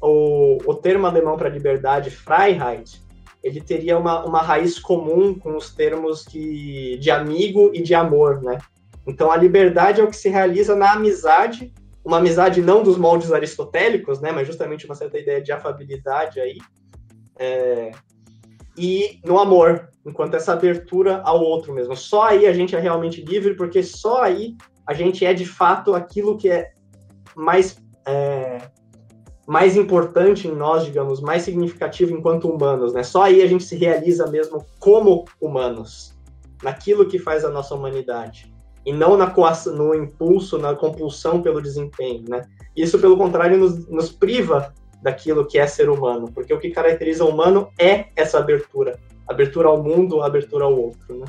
Speaker 2: o, o termo alemão para liberdade, Freiheit, ele teria uma, uma raiz comum com os termos que, de amigo e de amor, né? Então, a liberdade é o que se realiza na amizade, uma amizade não dos moldes aristotélicos, né? Mas justamente uma certa ideia de afabilidade aí. É, e no amor, enquanto essa abertura ao outro mesmo. Só aí a gente é realmente livre, porque só aí a gente é de fato aquilo que é mais é, mais importante em nós, digamos, mais significativo enquanto humanos, né? Só aí a gente se realiza mesmo como humanos, naquilo que faz a nossa humanidade, e não na no impulso, na compulsão pelo desempenho, né? Isso, pelo contrário, nos, nos priva daquilo que é ser humano, porque o que caracteriza o humano é essa abertura, abertura ao mundo, abertura ao outro, né?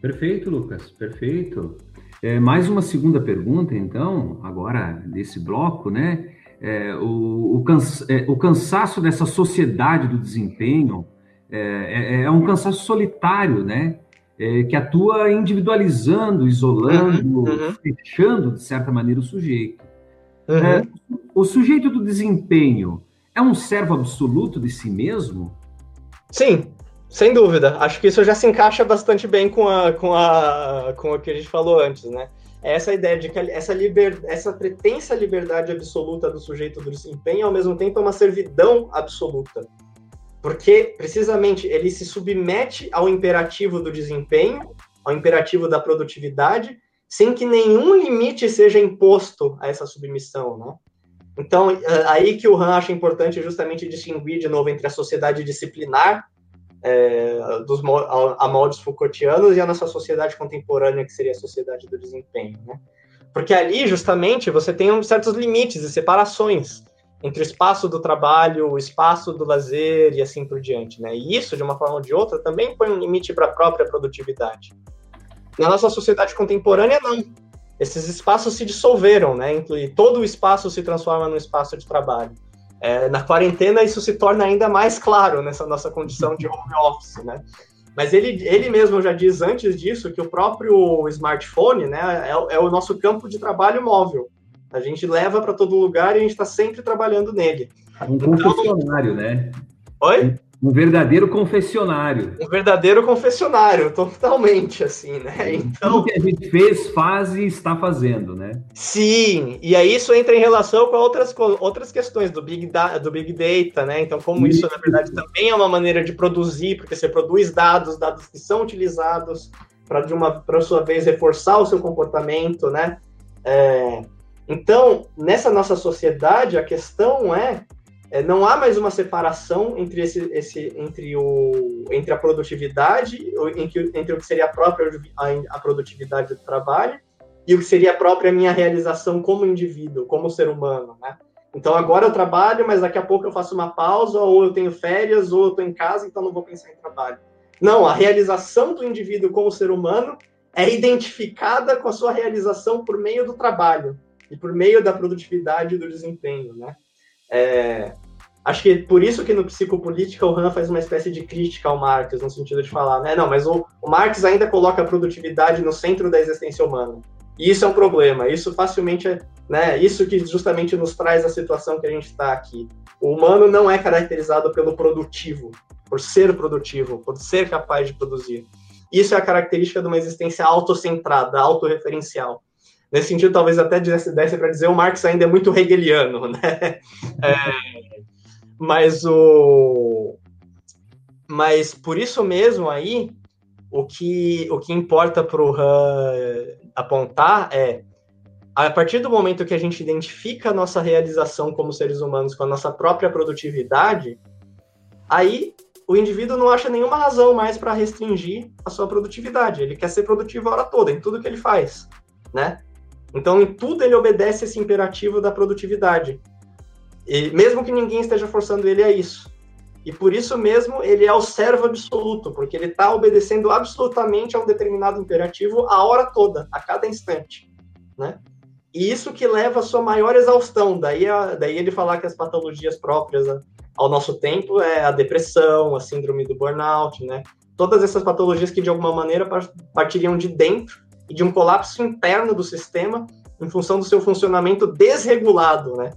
Speaker 4: Perfeito, Lucas, perfeito. É, mais uma segunda pergunta, então, agora desse bloco, né? É, o, o, cansa, é, o, cansaço dessa sociedade do desempenho é, é, é um cansaço solitário, né? É, que atua individualizando, isolando, uhum, uhum. fechando, de certa maneira, o sujeito. Uhum. o sujeito do desempenho é um servo absoluto de si mesmo?
Speaker 2: Sim, sem dúvida. Acho que isso já se encaixa bastante bem com, a, com, a, com o que a gente falou antes, né? É essa ideia de que essa, liber, essa pretensa liberdade absoluta do sujeito do desempenho, ao mesmo tempo, é uma servidão absoluta. Porque, precisamente, ele se submete ao imperativo do desempenho, ao imperativo da produtividade, sem que nenhum limite seja imposto a essa submissão, né? Então, aí que o Han acha importante justamente distinguir de novo entre a sociedade disciplinar é, dos a, moldes Foucaultianos e a nossa sociedade contemporânea, que seria a sociedade do desempenho, né? Porque ali, justamente, você tem certos limites e separações entre o espaço do trabalho, o espaço do lazer e assim por diante, né? E isso, de uma forma ou de outra, também põe um limite para a própria produtividade. Na nossa sociedade contemporânea, não. Esses espaços se dissolveram, né? E todo o espaço se transforma num espaço de trabalho. É, na quarentena, isso se torna ainda mais claro nessa nossa condição de home office, né? Mas ele, ele mesmo já diz antes disso que o próprio smartphone né, é, é o nosso campo de trabalho móvel. A gente leva para todo lugar e a gente está sempre trabalhando nele.
Speaker 4: Um confessionário, né?
Speaker 2: Oi?
Speaker 4: Um verdadeiro confessionário.
Speaker 2: Um verdadeiro confessionário, totalmente, assim, né?
Speaker 4: Então. Tudo que a gente fez, faz e está fazendo, né?
Speaker 2: Sim, e aí isso entra em relação com outras, com outras questões do Big, da, do Big Data, né? Então, como isso, na verdade, também é uma maneira de produzir, porque você produz dados, dados que são utilizados para, de uma, para sua vez, reforçar o seu comportamento, né? É, então, nessa nossa sociedade, a questão é, é, não há mais uma separação entre, esse, esse, entre, o, entre a produtividade, entre, entre o que seria a própria a, produtividade do trabalho e o que seria a própria minha realização como indivíduo, como ser humano, né? Então agora eu trabalho, mas daqui a pouco eu faço uma pausa, ou eu tenho férias, ou eu estou em casa, então não vou pensar em trabalho. Não, a realização do indivíduo como ser humano é identificada com a sua realização por meio do trabalho e por meio da produtividade e do desempenho, né? É, acho que por isso que no Psicopolítica o Han faz uma espécie de crítica ao Marx, no sentido de falar, né? Não, mas o, o Marx ainda coloca a produtividade no centro da existência humana. E isso é um problema. Isso facilmente é, né? Isso que justamente nos traz a situação que a gente está aqui. O humano não é caracterizado pelo produtivo, por ser produtivo, por ser capaz de produzir. Isso é a característica de uma existência autocentrada, autorreferencial. Nesse sentido, talvez até desse, desse para dizer o Marx ainda é muito hegeliano, né? É, mas o mas por isso mesmo aí o que o que importa para o Han apontar é a partir do momento que a gente identifica a nossa realização como seres humanos com a nossa própria produtividade, aí o indivíduo não acha nenhuma razão mais para restringir a sua produtividade. Ele quer ser produtivo a hora toda, em tudo que ele faz, né? Então, em tudo ele obedece esse imperativo da produtividade. E mesmo que ninguém esteja forçando ele a isso. E por isso mesmo ele é o servo absoluto, porque ele está obedecendo absolutamente a um determinado imperativo a hora toda, a cada instante, né? E isso que leva à sua maior exaustão. Daí, a, daí ele falar que as patologias próprias ao nosso tempo é a depressão, a síndrome do burnout, né? Todas essas patologias que de alguma maneira partiriam de dentro e de um colapso interno do sistema em função do seu funcionamento desregulado, né?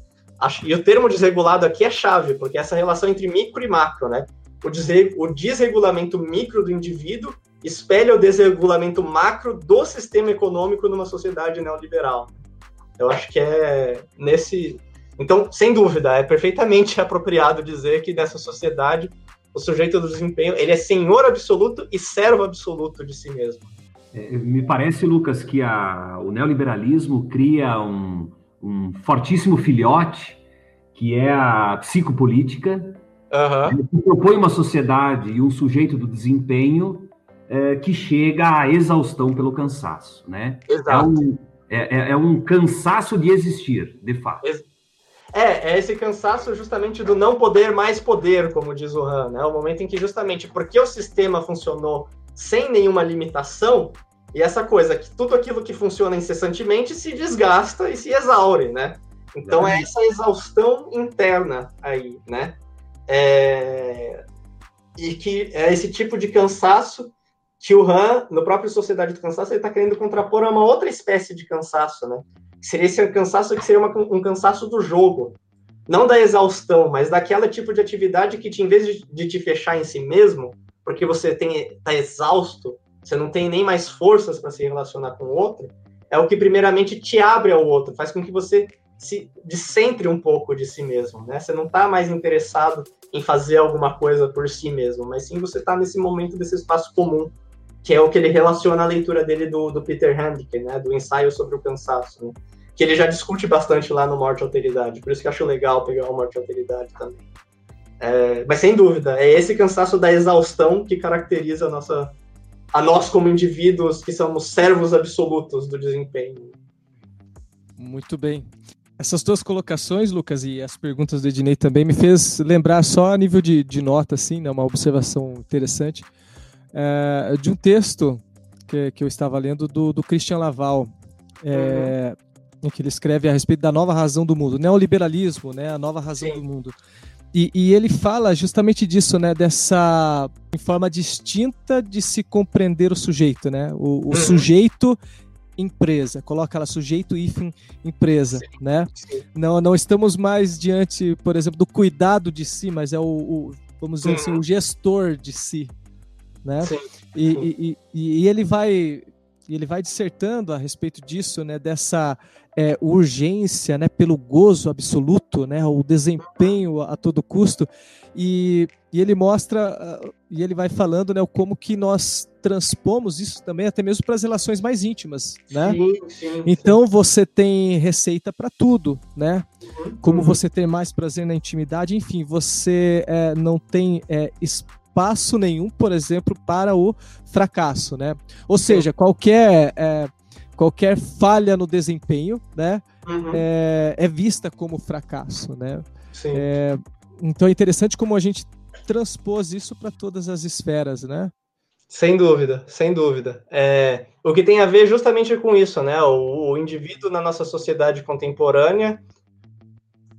Speaker 2: E o termo desregulado aqui é chave, porque essa relação entre micro e macro, né? O, o desregulamento micro do indivíduo espelha o desregulamento macro do sistema econômico numa sociedade neoliberal. Eu acho que é nesse. Então, sem dúvida, é perfeitamente apropriado dizer que nessa sociedade o sujeito do desempenho ele é senhor absoluto e servo absoluto de si mesmo.
Speaker 4: É, me parece, Lucas, que a, o neoliberalismo cria um, um fortíssimo filhote, que é a psicopolítica, uhum. que propõe uma sociedade e um sujeito do desempenho é, que chega à exaustão pelo cansaço. Né? Exato. É um, é, é, é um cansaço de existir, de fato.
Speaker 2: É, é esse cansaço justamente do não poder mais poder, como diz o Han, né? O momento em que justamente porque o sistema funcionou sem nenhuma limitação, e essa coisa que tudo aquilo que funciona incessantemente se desgasta e se exaure, né? Então é essa exaustão interna aí, né? É... E que é esse tipo de cansaço que o Han, no próprio Sociedade do Cansaço, ele está querendo contrapor a uma outra espécie de cansaço, né? Seria esse cansaço que seria uma, um cansaço do jogo, não da exaustão, mas daquela tipo de atividade que, te, em vez de, de te fechar em si mesmo, porque você tem tá exausto, você não tem nem mais forças para se relacionar com o outro, é o que primeiramente te abre ao outro, faz com que você se descentre um pouco de si mesmo, né? Você não está mais interessado em fazer alguma coisa por si mesmo, mas sim você está nesse momento desse espaço comum, que é o que ele relaciona a leitura dele do, do Peter Handke, né? Do ensaio sobre o cansaço, né? que ele já discute bastante lá no Morte e Alteridade, por isso que eu acho legal pegar o Morte e Alteridade também. É, mas sem dúvida, é esse cansaço da exaustão que caracteriza a nossa a nós como indivíduos que somos servos absolutos do desempenho.
Speaker 1: Muito bem. essas duas colocações, Lucas, e as perguntas do Ednei também me fez lembrar só a nível de, de nota, assim, né, uma observação interessante, é, de um texto que, que eu estava lendo do, do Christian Laval, é, uhum. em que ele escreve a respeito da nova razão do mundo, neoliberalismo, né, a nova razão Sim. do mundo. E, e, ele fala justamente disso, né? Dessa forma distinta de se compreender o sujeito, né? O, o uhum. sujeito empresa, coloca lá sujeito hífen empresa, sim, né? Sim. Não, não estamos mais diante, por exemplo, do cuidado de si, mas é o, o vamos dizer uhum. assim, o gestor de si, né? E, e, e, ele vai ele vai dissertando a respeito disso, né? Dessa é, urgência, né? Pelo gozo absoluto, né? O desempenho a todo custo e, e ele mostra uh, e ele vai falando, né? Como que nós transpomos isso também até mesmo para as relações mais íntimas, né? Sim, sim, então sim. você tem receita para tudo, né? Como uhum. você tem mais prazer na intimidade, enfim, você é, não tem é, espaço nenhum, por exemplo, para o fracasso, né? Ou seja, qualquer é, qualquer falha no desempenho, né? Uhum. É, é, vista como fracasso, né? É, então é interessante como a gente transpôs isso para todas as esferas, né?
Speaker 2: Sem dúvida, sem dúvida. É, o que tem a ver justamente com isso, né? O, o, indivíduo na nossa sociedade contemporânea,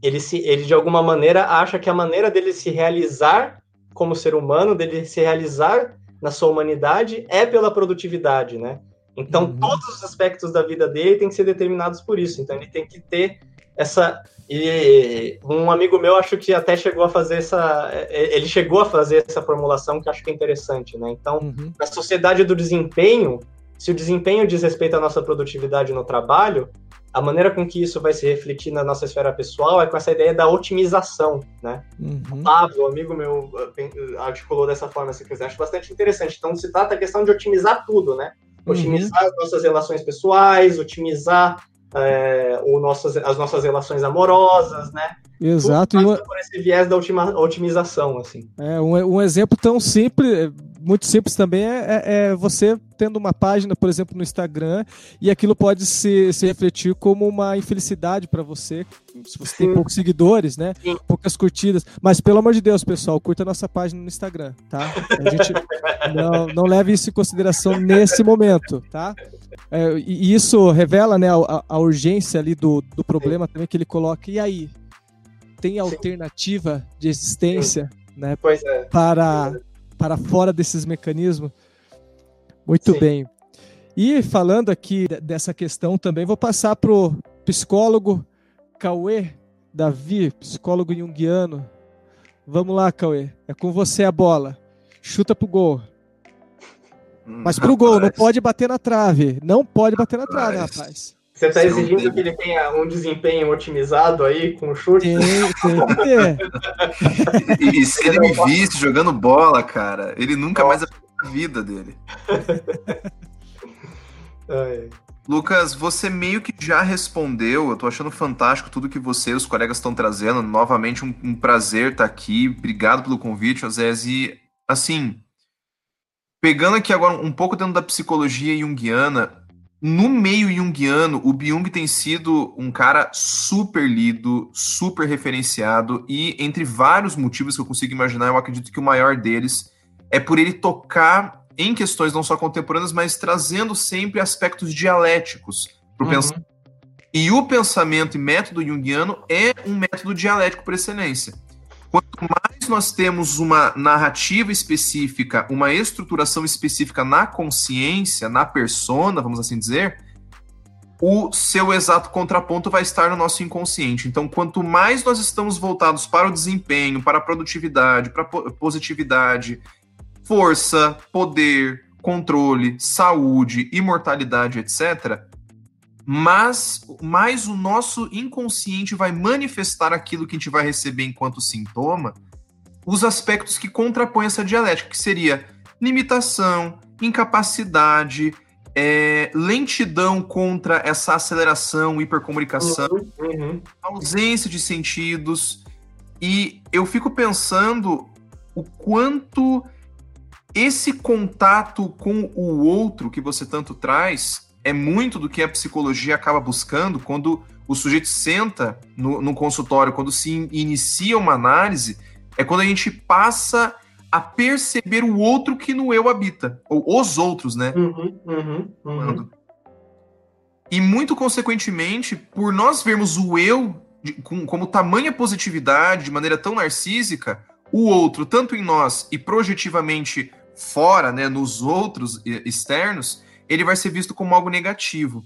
Speaker 2: ele, se, ele de alguma maneira acha que a maneira dele se realizar como ser humano, dele se realizar na sua humanidade, é pela produtividade, né? Então, uhum. todos os aspectos da vida dele têm que ser determinados por isso. Então, ele tem que ter essa e um amigo meu acho que até chegou a fazer essa. Ele chegou a fazer essa formulação que acho que é interessante, né? Então, uhum. na sociedade do desempenho, se o desempenho diz respeito à nossa produtividade no trabalho, a maneira com que isso vai se refletir na nossa esfera pessoal é com essa ideia da otimização, né? Uhum. O Pablo, amigo meu, articulou dessa forma, se quiser, acho bastante interessante. Então, se trata a questão de otimizar tudo, né? Uhum. Otimizar uhum. as nossas relações pessoais, otimizar é, o nossas, as nossas relações amorosas, né?
Speaker 1: Exato.
Speaker 2: Tudo por esse viés da otimização, assim.
Speaker 1: É, um, um exemplo tão simples, muito simples também, é, é, é, você tendo uma página, por exemplo, no Instagram, e aquilo pode se, se refletir como uma infelicidade para você, se você Sim. tem poucos seguidores, né? Sim. Poucas curtidas. Mas, pelo amor de Deus, pessoal, curta a nossa página no Instagram, tá? A gente não, não leve isso em consideração nesse momento, tá? É, e isso revela né, a, a, urgência ali do, do problema também que ele coloca. E aí? Tem alternativa de existência né, é. para, para fora desses mecanismos? Muito Sim. bem. E falando aqui dessa questão também, vou passar para o psicólogo Cauê Davi, psicólogo junguiano. Vamos lá, Cauê. É com você a bola. Chuta pro gol. Mas pro gol, não pode bater na trave. Não pode bater na trave, rapaz.
Speaker 2: Você está exigindo que ele tenha um desempenho otimizado aí com o chute? Que
Speaker 5: ter. e, e, se ele me visse jogando bola, cara, ele nunca Nossa. mais vai a vida dele. Lucas, você meio que já respondeu. Eu tô achando fantástico tudo que você e os colegas estão trazendo. Novamente, um, um prazer estar tá aqui. Obrigado pelo convite, José. E, assim, Pegando aqui agora um pouco dentro da psicologia junguiana, no meio junguiano, o Byung tem sido um cara super lido, super referenciado, e entre vários motivos que eu consigo imaginar, eu acredito que o maior deles é por ele tocar em questões não só contemporâneas, mas trazendo sempre aspectos dialéticos para o uhum. pensamento. E o pensamento e método junguiano é um método dialético por excelência. Quanto mais nós temos uma narrativa específica, uma estruturação específica na consciência, na persona, vamos assim dizer, o seu exato contraponto vai estar no nosso inconsciente. Então, quanto mais nós estamos voltados para o desempenho, para a produtividade, para a positividade, força, poder, controle, saúde, imortalidade, etc., mas mais o nosso inconsciente vai manifestar aquilo que a gente vai receber enquanto sintoma, os aspectos que contrapõem essa dialética, que seria limitação, incapacidade, é, lentidão contra essa aceleração, hipercomunicação, uhum, uhum. ausência de sentidos. E eu fico pensando o quanto esse contato com o outro que você tanto traz é muito do que a psicologia acaba buscando quando o sujeito senta no, no consultório, quando se inicia uma análise, é quando a gente passa a perceber o outro que no eu habita, ou os outros, né?
Speaker 2: Uhum, uhum, uhum.
Speaker 5: E muito consequentemente, por nós vermos o eu de, com, como tamanha positividade, de maneira tão narcísica, o outro, tanto em nós e projetivamente fora, né, nos outros externos, ele vai ser visto como algo negativo.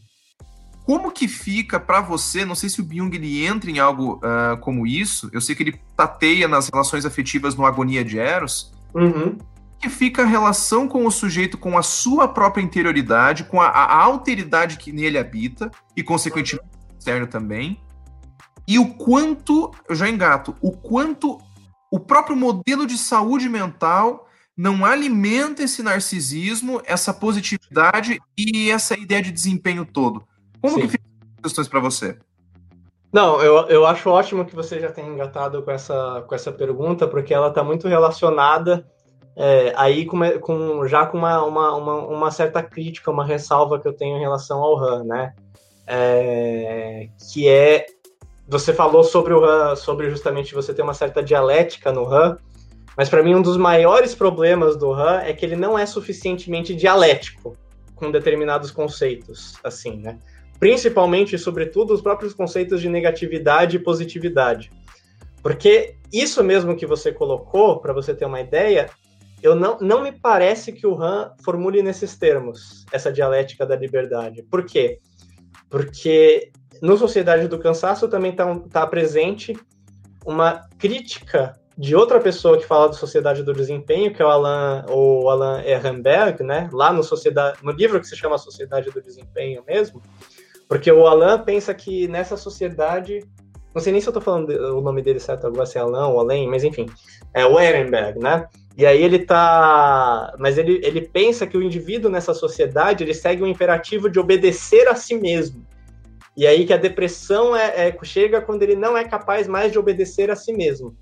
Speaker 5: Como que fica para você? Não sei se o Byung ele entra em algo uh, como isso. Eu sei que ele tateia nas relações afetivas no Agonia de Eros.
Speaker 2: Uhum.
Speaker 5: Que fica a relação com o sujeito, com a sua própria interioridade, com a, a alteridade que nele habita e, consequentemente, uhum. externo também. E o quanto, eu já engato, o quanto o próprio modelo de saúde mental não alimenta esse narcisismo, essa positividade e essa ideia de desempenho todo. Como Sim. que fica as questões para você?
Speaker 2: Não, eu, eu acho ótimo que você já tenha engatado com essa, com essa pergunta, porque ela está muito relacionada é, aí com, com, já com uma, uma, uma, uma, certa crítica, uma ressalva que eu tenho em relação ao RAM, né? É, que é você falou sobre o RAM, sobre justamente você ter uma certa dialética no RAM, mas para mim um dos maiores problemas do RAM é que ele não é suficientemente dialético com determinados conceitos, assim, né? Principalmente e sobretudo os próprios conceitos de negatividade e positividade. Porque isso mesmo que você colocou, para você ter uma ideia, eu não, não me parece que o RAM formule nesses termos essa dialética da liberdade. Por quê? Porque no Sociedade do Cansaço também está tá presente uma crítica de outra pessoa que fala da Sociedade do Desempenho, que é o Alan, o Alan Ehrenberg, né? Lá no, sociedade, no livro que se chama Sociedade do Desempenho mesmo, porque o Alan pensa que nessa sociedade, não sei nem se eu estou falando o nome dele certo agora, se é Alan ou Além, mas enfim, é o Ehrenberg, né? E aí ele tá, mas ele, ele pensa que o indivíduo nessa sociedade ele segue o imperativo de obedecer a si mesmo. E aí que a depressão é, é, chega quando ele não é capaz mais de obedecer a si mesmo.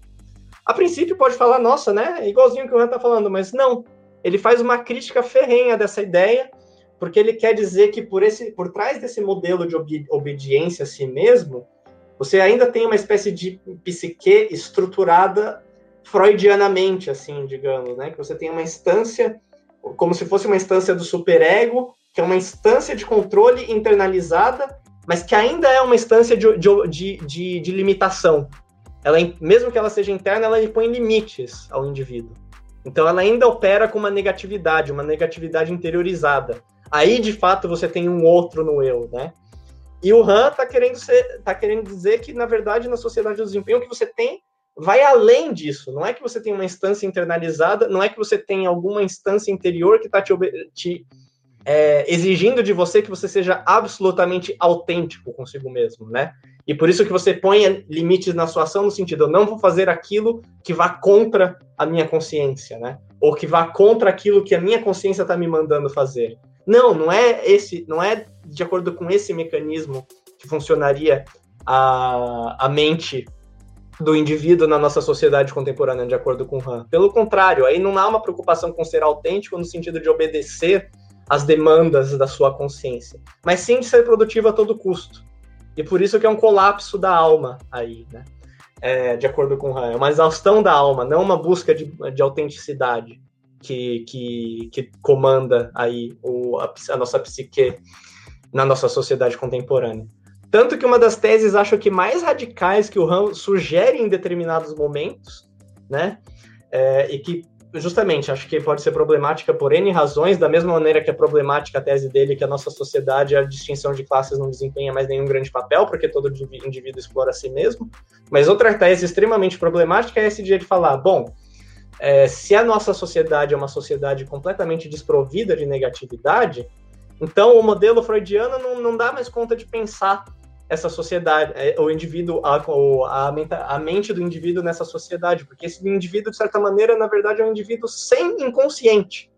Speaker 2: A princípio pode falar, nossa, né? É igualzinho que o Han tá falando, mas não. Ele faz uma crítica ferrenha dessa ideia, porque ele quer dizer que por, esse, por trás desse modelo de ob obediência a si mesmo, você ainda tem uma espécie de psique estruturada freudianamente, assim, digamos, né? Que você tem uma instância, como se fosse uma instância do superego, que é uma instância de controle internalizada mas que ainda é uma instância de, de, de, de limitação. Ela, mesmo que ela seja interna, ela impõe limites ao indivíduo. Então ela ainda opera com uma negatividade, uma negatividade interiorizada. Aí, de fato, você tem um outro no eu, né? E o Han está querendo, ser, tá querendo dizer que, na verdade, na sociedade do desempenho, o que você tem vai além disso. Não é que você tem uma instância internalizada, não é que você tem alguma instância interior que está te, te é, exigindo de você que você seja absolutamente autêntico consigo mesmo, né? E por isso que você põe limites na sua ação no sentido, eu não vou fazer aquilo que vá contra a minha consciência, né? Ou que vá contra aquilo que a minha consciência está me mandando fazer. Não, não é esse, não é de acordo com esse mecanismo que funcionaria a, a mente do indivíduo na nossa sociedade contemporânea, de acordo com Han. Pelo contrário, aí não há uma preocupação com ser autêntico no sentido de obedecer as demandas da sua consciência, mas sim de ser produtivo a todo custo. E por isso que é um colapso da alma aí, né? É, de acordo com Han, é uma exaustão da alma, não uma busca de, de autenticidade que, que, que comanda aí o, a, a nossa psique na nossa sociedade contemporânea. Tanto que uma das teses, acho que mais radicais que o Han sugere em determinados momentos, né? É, e que justamente, acho que pode ser problemática por N razões, da mesma maneira que é problemática a tese dele que a nossa sociedade, a distinção de classes não desempenha mais nenhum grande papel, porque todo indivíduo explora a si mesmo. Mas outra tese extremamente problemática é esse dia de falar, bom, é, se a nossa sociedade é uma sociedade completamente desprovida de negatividade, então o modelo freudiano não, não dá mais conta de pensar essa sociedade, é, o indivíduo, a, a, a, mente do indivíduo nessa sociedade, porque esse indivíduo, de certa maneira, na verdade, é um indivíduo sem inconsciente.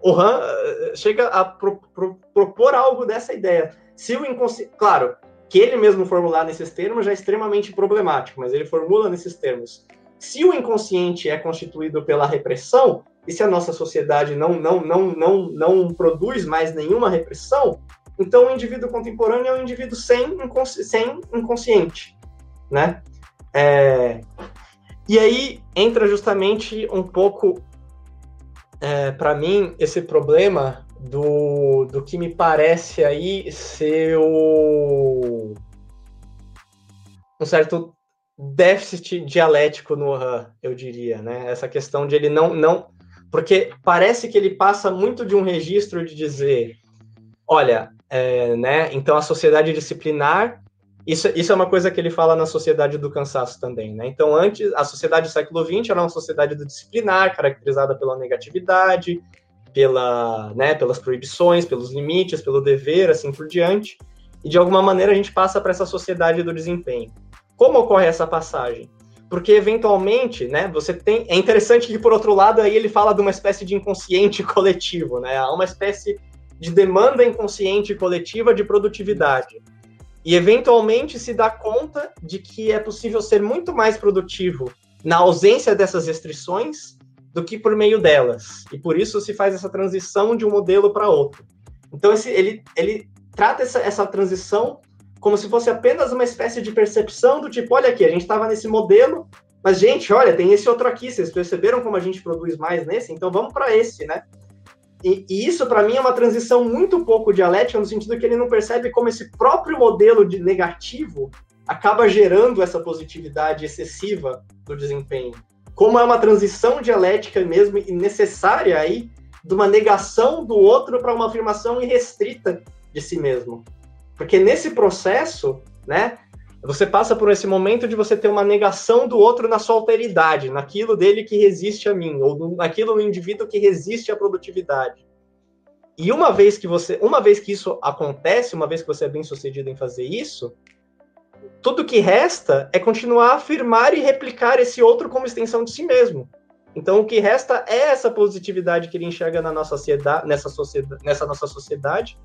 Speaker 2: O Han eh, chega a pro, pro, propor algo dessa ideia. Se o inconsciente. Claro, que ele mesmo formular nesses termos já é extremamente problemático, mas ele formula nesses termos. Se o inconsciente é constituído pela repressão, e se a nossa sociedade não, não, não, não, não produz mais nenhuma repressão, Então, o indivíduo contemporâneo é um indivíduo sem, inconsci sem inconsciente, né? É... E aí entra justamente um pouco, é, para mim, esse problema do, do que me parece aí ser o... um certo déficit dialético no Han, eu diria, né? Essa questão de ele não, não... Porque parece que ele passa muito de um registro de dizer, olha, é, né? Então a sociedade disciplinar, isso, isso é uma coisa que ele fala na sociedade do cansaço também, né? Então antes a sociedade do século XX era uma sociedade do disciplinar, caracterizada pela negatividade, pela, né, pelas proibições, pelos limites, pelo dever, assim por diante. E de alguma maneira a gente passa para essa sociedade do desempenho. Como ocorre essa passagem? Porque eventualmente, né, você tem. É interessante que por outro lado aí ele fala de uma espécie de inconsciente coletivo, né? Há uma espécie de demanda inconsciente coletiva de produtividade. E eventualmente se dá conta de que é possível ser muito mais produtivo na ausência dessas restrições do que por meio delas. E por isso se faz essa transição de um modelo para outro. Então esse, ele, ele trata essa, essa transição como se fosse apenas uma espécie de percepção do tipo, olha aqui, a gente estava nesse modelo, mas gente, olha, tem esse outro aqui, vocês perceberam como a gente produz mais nesse? Então vamos para esse, né? E, e isso, para mim, é uma transição muito pouco dialética, no sentido que ele não percebe como esse próprio modelo de negativo acaba gerando essa positividade excessiva do desempenho. Como é uma transição dialética mesmo e necessária aí de uma negação do outro para uma afirmação irrestrita de si mesmo. Porque nesse processo, né, você passa por esse momento de você ter uma negação do outro na sua alteridade, naquilo dele que resiste a mim, ou naquilo no indivíduo que resiste à produtividade. E uma vez que você, uma vez que isso acontece, uma vez que você é bem sucedido em fazer isso, tudo que resta é continuar a afirmar e replicar esse outro como extensão de si mesmo. Então o que resta é essa positividade que ele enxerga na nossa sociedade, nessa, sociedade, nessa nossa sociedade,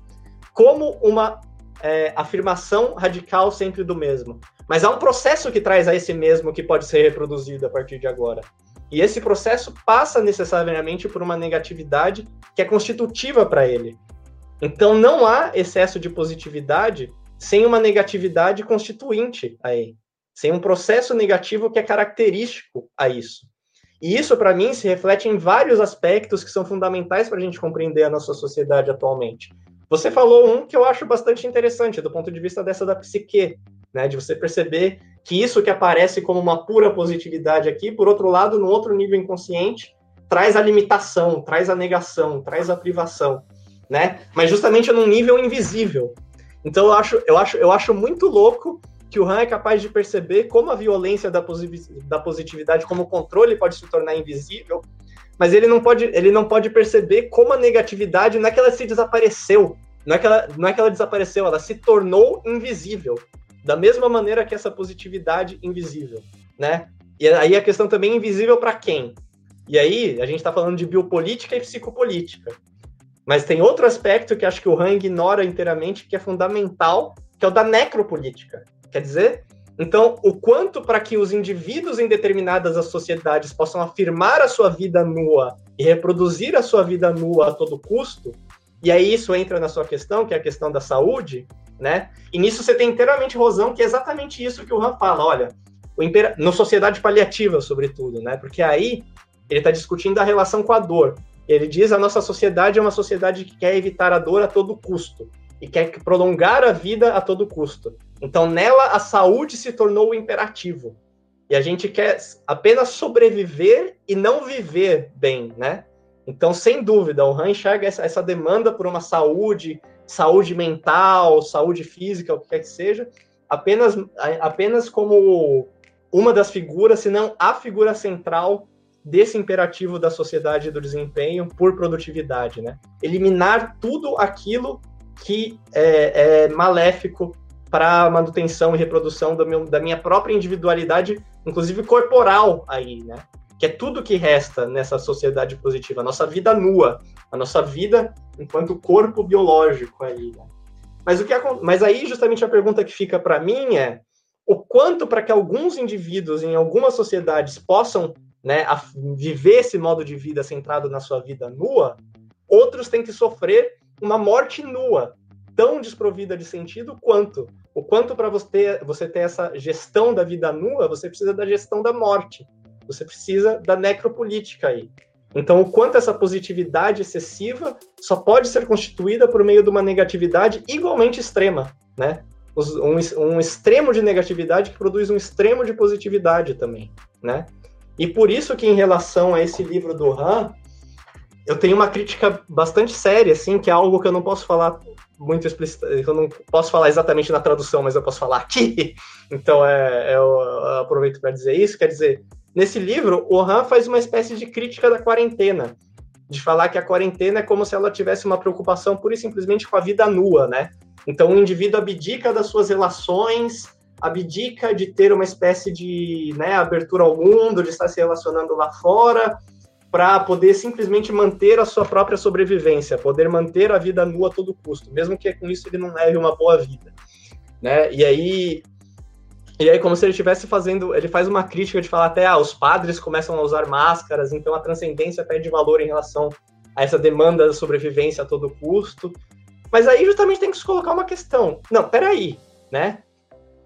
Speaker 2: como uma é, afirmação radical sempre do mesmo. Mas há um processo que traz a esse mesmo que pode ser reproduzido a partir de agora. E esse processo passa necessariamente por uma negatividade que é constitutiva para ele. Então não há excesso de positividade sem uma negatividade constituinte a ele, sem um processo negativo que é característico a isso. E isso, para mim, se reflete em vários aspectos que são fundamentais para a gente compreender a nossa sociedade atualmente. Você falou um que eu acho bastante interessante, do ponto de vista dessa da psique, né? De você perceber que isso que aparece como uma pura positividade aqui, por outro lado, no outro nível inconsciente, traz a limitação, traz a negação, traz a privação, né? Mas justamente num nível invisível. Então eu acho, eu acho, eu acho muito louco que o Han é capaz de perceber como a violência da, da positividade, como o controle pode se tornar invisível, mas ele não pode, ele não pode perceber como a negatividade não é que ela se desapareceu, não é que ela, não é que ela desapareceu, ela se tornou invisível, da mesma maneira que essa positividade invisível, né? E aí a questão também é invisível para quem? E aí a gente está falando de biopolítica e psicopolítica. Mas tem outro aspecto que acho que o Han ignora inteiramente, que é fundamental, que é o da necropolítica. Quer dizer, então, o quanto para que os indivíduos em determinadas sociedades possam afirmar a sua vida nua e reproduzir a sua vida nua a todo custo, e aí isso entra na sua questão, que é a questão da saúde, né? E nisso você tem inteiramente razão, que é exatamente isso que o Han fala, olha, o impera... no sociedade paliativa, sobretudo, né? Porque aí ele está discutindo a relação com a dor. Ele diz a nossa sociedade é uma sociedade que quer evitar a dor a todo custo e quer prolongar a vida a todo custo. Então, nela, a saúde se tornou o imperativo. E a gente quer apenas sobreviver e não viver bem, né? Então, sem dúvida, o Han enxerga essa, essa demanda por uma saúde, saúde mental, saúde física, o que quer que seja, apenas, apenas como uma das figuras, se não a figura central desse imperativo da sociedade do desempenho por produtividade, né? Eliminar tudo aquilo que é, é maléfico para a manutenção e reprodução meu, da minha própria individualidade, inclusive corporal aí, né? Que é tudo que resta nessa sociedade positiva, a nossa vida nua, a nossa vida enquanto corpo biológico aí. Né? Mas o que mas aí justamente a pergunta que fica para mim é o quanto para que alguns indivíduos em algumas sociedades possam né, viver esse modo de vida centrado na sua vida nua, outros têm que sofrer uma morte nua, tão desprovida de sentido quanto. O quanto para você você ter essa gestão da vida nua, você precisa da gestão da morte. Você precisa da necropolítica aí. Então, o quanto essa positividade excessiva só pode ser constituída por meio de uma negatividade igualmente extrema, né? Um, um extremo de negatividade que produz um extremo de positividade também, né? E por isso que em relação a esse livro do Han, eu tenho uma crítica bastante séria, assim, que é algo que eu não posso falar muito explícito, eu não posso falar exatamente na tradução, mas eu posso falar aqui. Então, é, eu, eu aproveito para dizer isso. Quer dizer, Nesse livro, o Han faz uma espécie de crítica da quarentena, de falar que a quarentena é como se ela tivesse uma preocupação pura e simplesmente com a vida nua, né? Então o indivíduo abdica das suas relações, abdica de ter uma espécie de né, abertura ao mundo, de estar se relacionando lá fora, para poder simplesmente manter a sua própria sobrevivência, poder manter a vida nua a todo custo, mesmo que com isso ele não leve uma boa vida. Né? E aí e aí, como se ele estivesse fazendo, ele faz uma crítica de falar até, ah, os padres começam a usar máscaras, então a transcendência perde valor em relação a essa demanda da sobrevivência a todo custo. Mas aí justamente tem que se colocar uma questão. Não, peraí, né?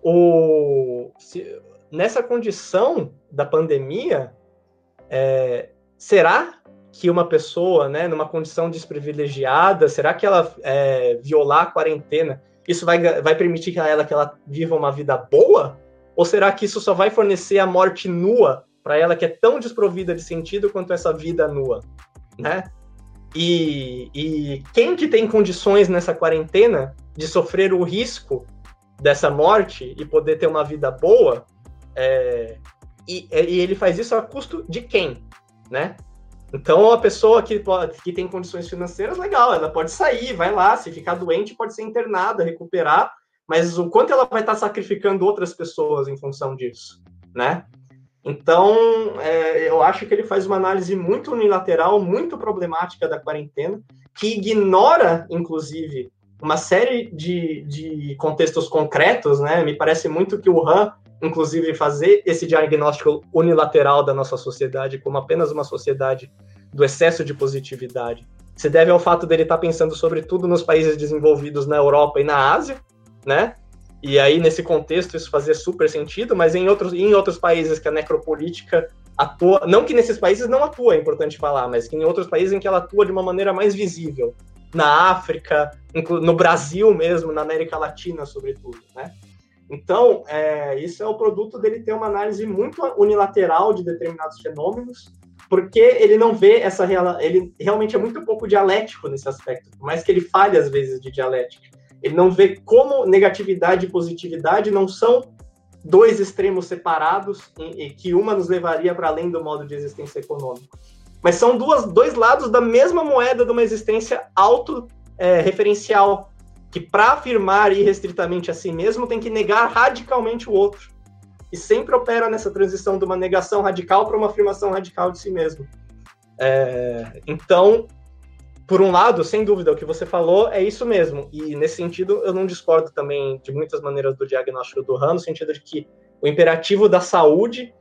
Speaker 2: O, se, nessa condição da pandemia, é, será que uma pessoa, né, numa condição desprivilegiada, será que ela é, violar a quarentena, isso vai, vai permitir a ela que ela viva uma vida boa? Ou será que isso só vai fornecer a morte nua para ela que é tão desprovida de sentido quanto essa vida nua, né? E, e quem que tem condições nessa quarentena de sofrer o risco dessa morte e poder ter uma vida boa, é, e, e, ele faz isso a custo de quem, né? Então, a pessoa que, pode, que tem condições financeiras, legal, ela pode sair, vai lá, se ficar doente, pode ser internada, recuperar, mas o quanto ela vai estar sacrificando outras pessoas em função disso, né? Então, é, eu acho que ele faz uma análise muito unilateral, muito problemática da quarentena, que ignora, inclusive, uma série de, de contextos concretos, né? Me parece muito que o Han, inclusive, fazer esse diagnóstico unilateral da nossa sociedade como apenas uma sociedade do excesso de positividade, se deve ao fato dele estar pensando sobretudo nos países desenvolvidos na Europa e na Ásia, né? E aí, nesse contexto, isso fazia super sentido, mas em outros, em outros países que a necropolítica atua, não que nesses países não atua, é importante falar, mas que em outros países em que ela atua de uma maneira mais visível. Na África, no Brasil mesmo, na América Latina, sobretudo, né? Então, é, isso é o produto dele ter uma análise muito unilateral de determinados fenômenos, porque ele não vê essa ele realmente é muito pouco dialético nesse aspecto, por mais que ele fale às vezes de dialética. Ele não vê como negatividade e positividade não são dois extremos separados e, que uma nos levaria para além do modo de existência econômico. Mas são duas, dois lados da mesma moeda de uma existência auto-referencial, é, que para afirmar irrestritamente a si mesmo tem que negar radicalmente o outro. E sempre opera nessa transição de uma negação radical para uma afirmação radical de si mesmo. É, então, por um lado, sem dúvida, o que você falou é isso mesmo. E nesse sentido, eu não discordo também de muitas maneiras do diagnóstico do Han, no sentido de que o imperativo da saúde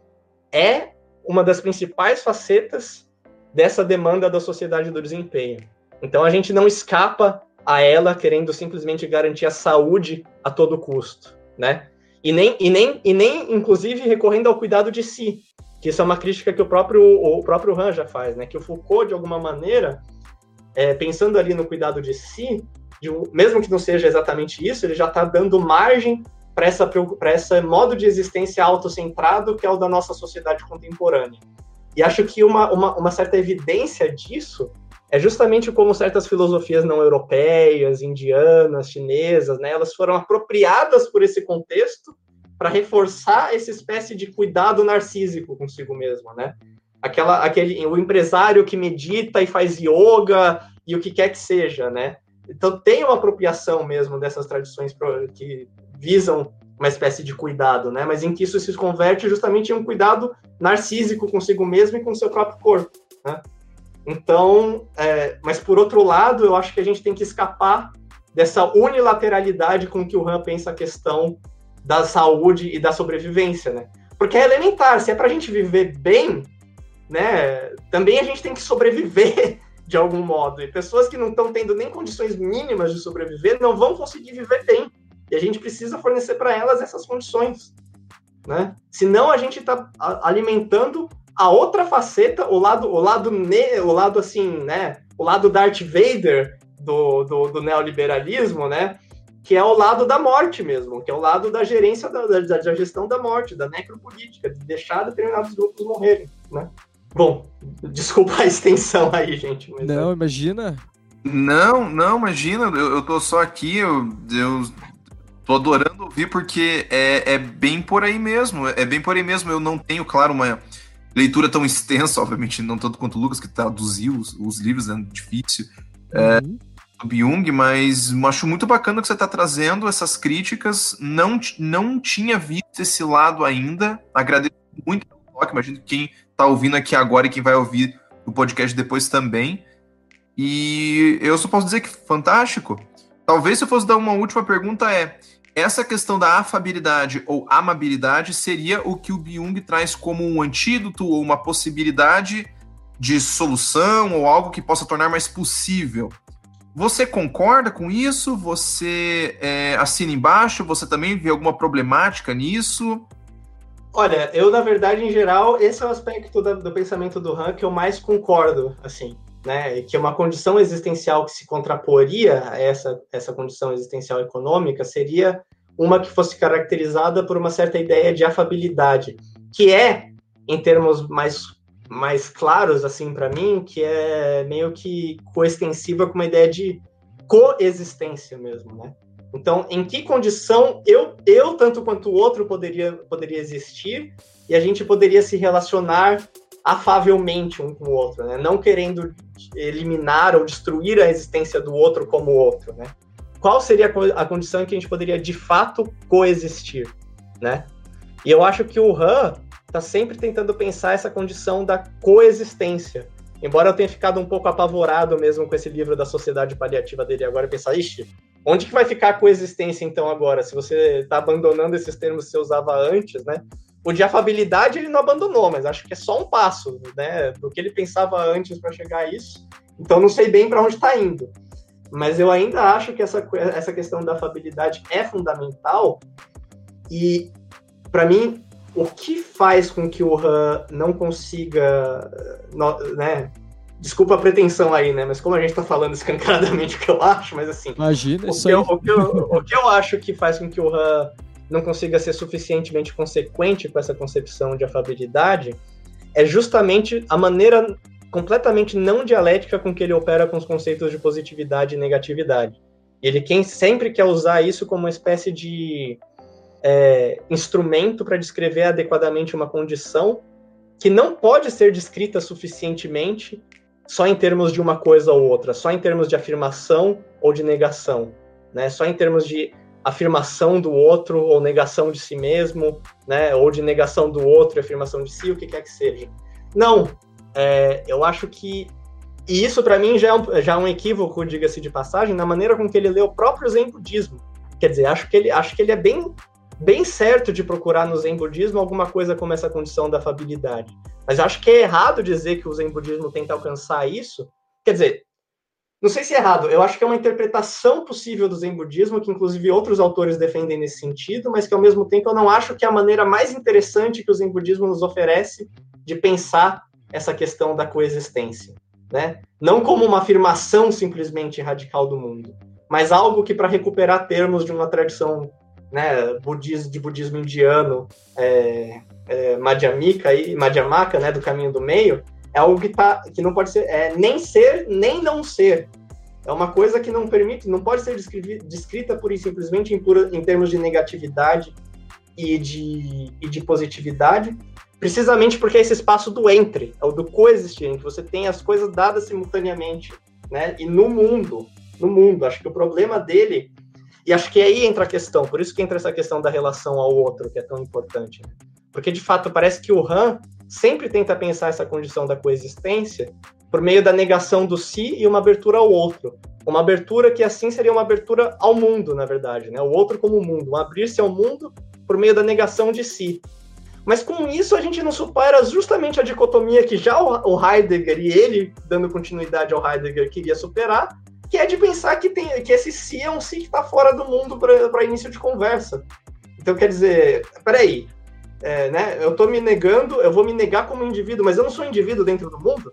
Speaker 2: é uma das principais facetas dessa demanda da sociedade do desempenho. Então a gente não escapa a ela querendo simplesmente garantir a saúde a todo custo, né? E nem, e nem, e nem inclusive recorrendo ao cuidado de si, que isso é uma crítica que o próprio o próprio Han já faz, né? Que o Foucault de alguma maneira é, pensando ali no cuidado de si, de, mesmo que não seja exatamente isso, ele já está dando margem para essa, esse modo de existência autocentrado que é o da nossa sociedade contemporânea. E acho que uma, uma, uma certa evidência disso é justamente como certas filosofias não europeias, indianas, chinesas, né, elas foram apropriadas por esse contexto para reforçar essa espécie de cuidado narcísico consigo mesmo, né? aquela, aquele, o empresário que medita e faz yoga e o que quer que seja, né? Então tem uma apropriação mesmo dessas tradições que visam uma espécie de cuidado, né? Mas em que isso se converte justamente em um cuidado narcísico consigo mesmo e com seu próprio corpo, né? Então, é, mas por outro lado, eu acho que a gente tem que escapar dessa unilateralidade com que o Han pensa a questão da saúde e da sobrevivência, né? Porque é elementar, se é para a gente viver bem, né? Também a gente tem que sobreviver de algum modo. E pessoas que não estão tendo nem condições mínimas de sobreviver não vão conseguir viver bem. E a gente precisa fornecer para elas essas condições. Né? Senão a gente está alimentando a outra faceta, o lado, o lado, ne, o lado assim, né? O lado Darth Vader do, do, do, neoliberalismo, né? Que é o lado da morte mesmo, que é o lado da gerência da, da, da gestão da morte, da necropolítica, de deixar determinados grupos morrerem, né? Bom, desculpa a extensão aí, gente.
Speaker 1: não, é... imagina.
Speaker 5: Não, não, imagina. Eu, eu tô só aqui, eu, eu tô adorando ouvir porque é, é bem por aí mesmo. É bem por aí mesmo. Eu não tenho, claro, uma leitura tão extensa, obviamente, não tanto quanto o Lucas, que traduziu os, os livros, é difícil. É, uhum. do Jung, mas acho muito bacana que você está trazendo essas críticas. Não, não tinha visto esse lado ainda. Agradeço muito pelo toque. Imagino que quem está ouvindo aqui agora e quem vai ouvir o podcast depois também. E eu só posso dizer que fantástico. Talvez se eu fosse dar uma última pergunta é essa questão da afabilidade ou amabilidade seria o que o Byung traz como um antídoto ou uma possibilidade de solução ou algo que possa tornar mais possível. Você concorda com isso? Você é, assina embaixo? Você também vê alguma problemática nisso?
Speaker 2: Olha, eu, na verdade, em geral, esse é o aspecto do, do pensamento do Han que eu mais concordo, assim, né? Que uma condição existencial que se contraporia a essa, essa condição existencial econômica seria uma que fosse caracterizada por uma certa ideia de afabilidade, que é, em termos mais, mais claros, assim, para mim, que é meio que coextensiva com uma ideia de coexistência mesmo, né? Então, em que condição eu, eu tanto quanto o outro poderia, poderia existir e a gente poderia se relacionar afavelmente um com o outro, né? Não querendo eliminar ou destruir a existência do outro como outro, né? Qual seria a condição em que a gente poderia de fato coexistir, né? E eu acho que o Han está sempre tentando pensar essa condição da coexistência. Embora eu tenha ficado um pouco apavorado mesmo com esse livro da sociedade paliativa dele agora, pensar, ixi, Onde que vai ficar a coexistência, então, agora? Se você está abandonando esses termos que você usava antes, né? O de afabilidade ele não abandonou, mas acho que é só um passo, né? Do que ele pensava antes para chegar a isso. Então, não sei bem para onde está indo. Mas eu ainda acho que essa, essa questão da afabilidade é fundamental. E, para mim, o que faz com que o Han não consiga né, Desculpa a pretensão aí, né? Mas como a gente tá falando escancaradamente o que eu acho, mas assim.
Speaker 1: Imagina,
Speaker 2: o
Speaker 1: isso
Speaker 2: que, eu, o, que eu, o que eu acho que faz com que o Han não consiga ser suficientemente consequente com essa concepção de afabilidade é justamente a maneira completamente não dialética com que ele opera com os conceitos de positividade e negatividade. Ele quem sempre quer usar isso como uma espécie de é, instrumento para descrever adequadamente uma condição que não pode ser descrita suficientemente só em termos de uma coisa ou outra, só em termos de afirmação ou de negação, né? Só em termos de afirmação do outro ou negação de si mesmo, né? Ou de negação do outro e afirmação de si, o que quer que seja. Não, é, eu acho que e isso para mim já é, um, já é um equívoco, diga-se de passagem, na maneira com que ele lê o próprio Zen budismo. Quer dizer, acho que ele acho que ele é bem bem certo de procurar no Zen budismo alguma coisa como essa condição da afabilidade. Mas acho que é errado dizer que o Zen budismo tenta alcançar isso. Quer dizer, não sei se é errado, eu acho que é uma interpretação possível do Zen budismo, que inclusive outros autores defendem nesse sentido, mas que ao mesmo tempo eu não acho que é a maneira mais interessante que o Zen budismo nos oferece de pensar essa questão da coexistência. Né? Não como uma afirmação simplesmente radical do mundo, mas algo que, para recuperar termos de uma tradição né, de budismo indiano, é, é, Madhyamika e Madhyamaka, né, do caminho do meio, é algo que, tá, que não pode ser é, nem ser nem não ser. É uma coisa que não permite, não pode ser descrita e simplesmente em, pura, em termos de negatividade e de, e de positividade, precisamente porque é esse espaço do entre, é o do que você tem as coisas dadas simultaneamente, né? E no mundo, no mundo, acho que o problema dele e acho que aí entra a questão, por isso que entra essa questão da relação ao outro, que é tão importante. Né? Porque, de fato, parece que o Han sempre tenta pensar essa condição da coexistência por meio da negação do si e uma abertura ao outro. Uma abertura que, assim, seria uma abertura ao mundo, na verdade, né? O outro como mundo, um abrir-se ao mundo por meio da negação de si. Mas com isso a gente não supera justamente a dicotomia que já o Heidegger e ele, dando continuidade ao Heidegger, queria superar, que é de pensar que, tem, que esse si é um si que está fora do mundo para início de conversa. Então, quer dizer, peraí, é, né, eu estou me negando, eu vou me negar como indivíduo, mas eu não sou indivíduo dentro do mundo?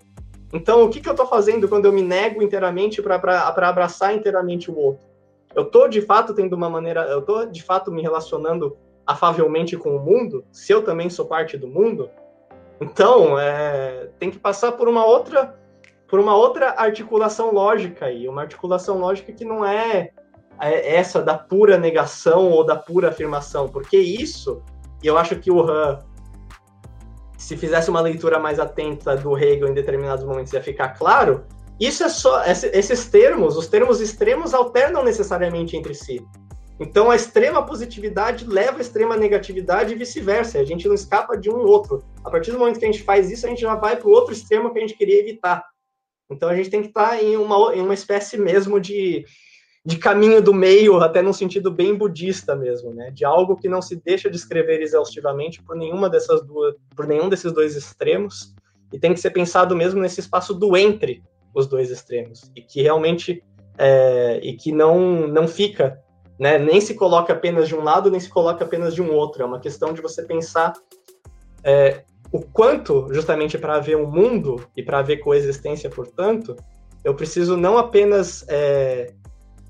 Speaker 2: Então, o que, que eu estou fazendo quando eu me nego inteiramente para abraçar inteiramente o outro? Eu estou, de fato, tendo uma maneira, eu estou, de fato, me relacionando afavelmente com o mundo, se eu também sou parte do mundo? Então, é, tem que passar por uma outra por uma outra articulação lógica aí, uma articulação lógica que não é, é essa da pura negação ou da pura afirmação, porque isso, e eu acho que o Han, se fizesse uma leitura mais atenta do Hegel em determinados momentos ia ficar claro, isso é só esses termos, os termos extremos alternam necessariamente entre si. Então a extrema positividade leva à extrema negatividade e vice-versa. A gente não escapa de um outro. A partir do momento que a gente faz isso, a gente já vai para o outro extremo que a gente queria evitar. Então a gente tem que estar tá em uma, em uma espécie mesmo de, de caminho do meio, até num sentido bem budista mesmo, né? De algo que não se deixa descrever exaustivamente por nenhuma dessas duas, por nenhum desses dois extremos, e tem que ser pensado mesmo nesse espaço do entre os dois extremos, e que realmente é, e que não não fica, né? Nem se coloca apenas de um lado, nem se coloca apenas de um outro. É uma questão de você pensar é, o quanto, justamente para haver um mundo e para haver coexistência, portanto, eu preciso não apenas é,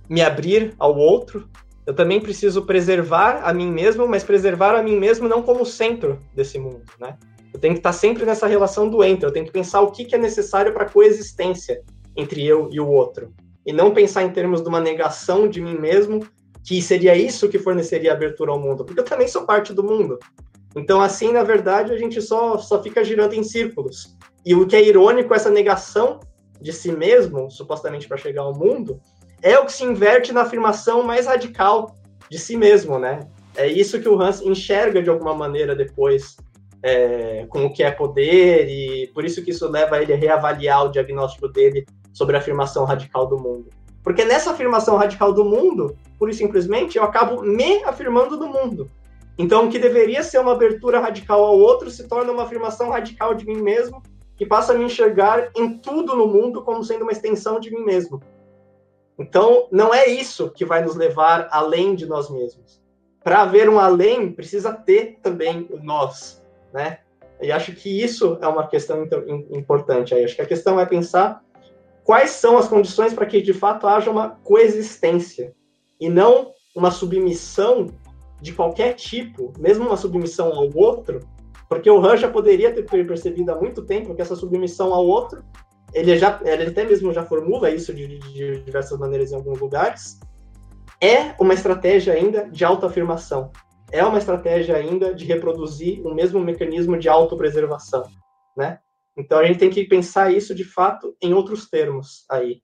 Speaker 2: me abrir ao outro, eu também preciso preservar a mim mesmo, mas preservar a mim mesmo não como centro desse mundo, né? Eu tenho que estar sempre nessa relação do entre, eu tenho que pensar o que, que é necessário para a coexistência entre eu e o outro, e não pensar em termos de uma negação de mim mesmo, que seria isso que forneceria abertura ao mundo, porque eu também sou parte do mundo. Então, assim, na verdade, a gente só, só fica girando em círculos. E o que é irônico, essa negação de si mesmo, supostamente para chegar ao mundo, é o que se inverte na afirmação mais radical de si mesmo, né? É isso que o Hans enxerga de alguma maneira depois é, com o que é poder, e por isso que isso leva ele a reavaliar o diagnóstico dele sobre a afirmação radical do mundo. Porque nessa afirmação radical do mundo, pura e simplesmente, eu acabo me afirmando do mundo. Então, o que deveria ser uma abertura radical ao outro se torna uma afirmação radical de mim mesmo, que passa a me enxergar em tudo no mundo como sendo uma extensão de mim mesmo. Então, não é isso que vai nos levar além de nós mesmos. Para haver um além, precisa ter também o nós, né? E acho que isso é uma questão importante aí. Acho que a questão é pensar quais são as condições para que de fato haja uma coexistência e não uma submissão de qualquer tipo, mesmo uma submissão ao outro, porque o Han já poderia ter percebido há muito tempo que essa submissão ao outro, ele já, ele até mesmo já formula isso de, de diversas maneiras em alguns lugares, é uma estratégia ainda de autoafirmação, é uma estratégia ainda de reproduzir o mesmo mecanismo de autopreservação, né? Então a gente tem que pensar isso de fato em outros termos aí.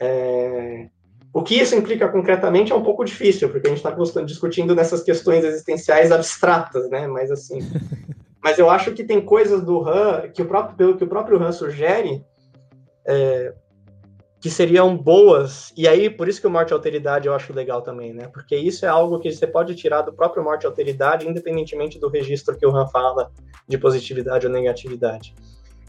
Speaker 2: É... O que isso implica concretamente é um pouco difícil, porque a gente está discutindo nessas questões existenciais abstratas, né? Mas assim, mas eu acho que tem coisas do Han que o próprio pelo que o próprio Han sugere é, que seriam boas. E aí por isso que o morte e alteridade eu acho legal também, né? Porque isso é algo que você pode tirar do próprio morte e alteridade, independentemente do registro que o Han fala de positividade ou negatividade.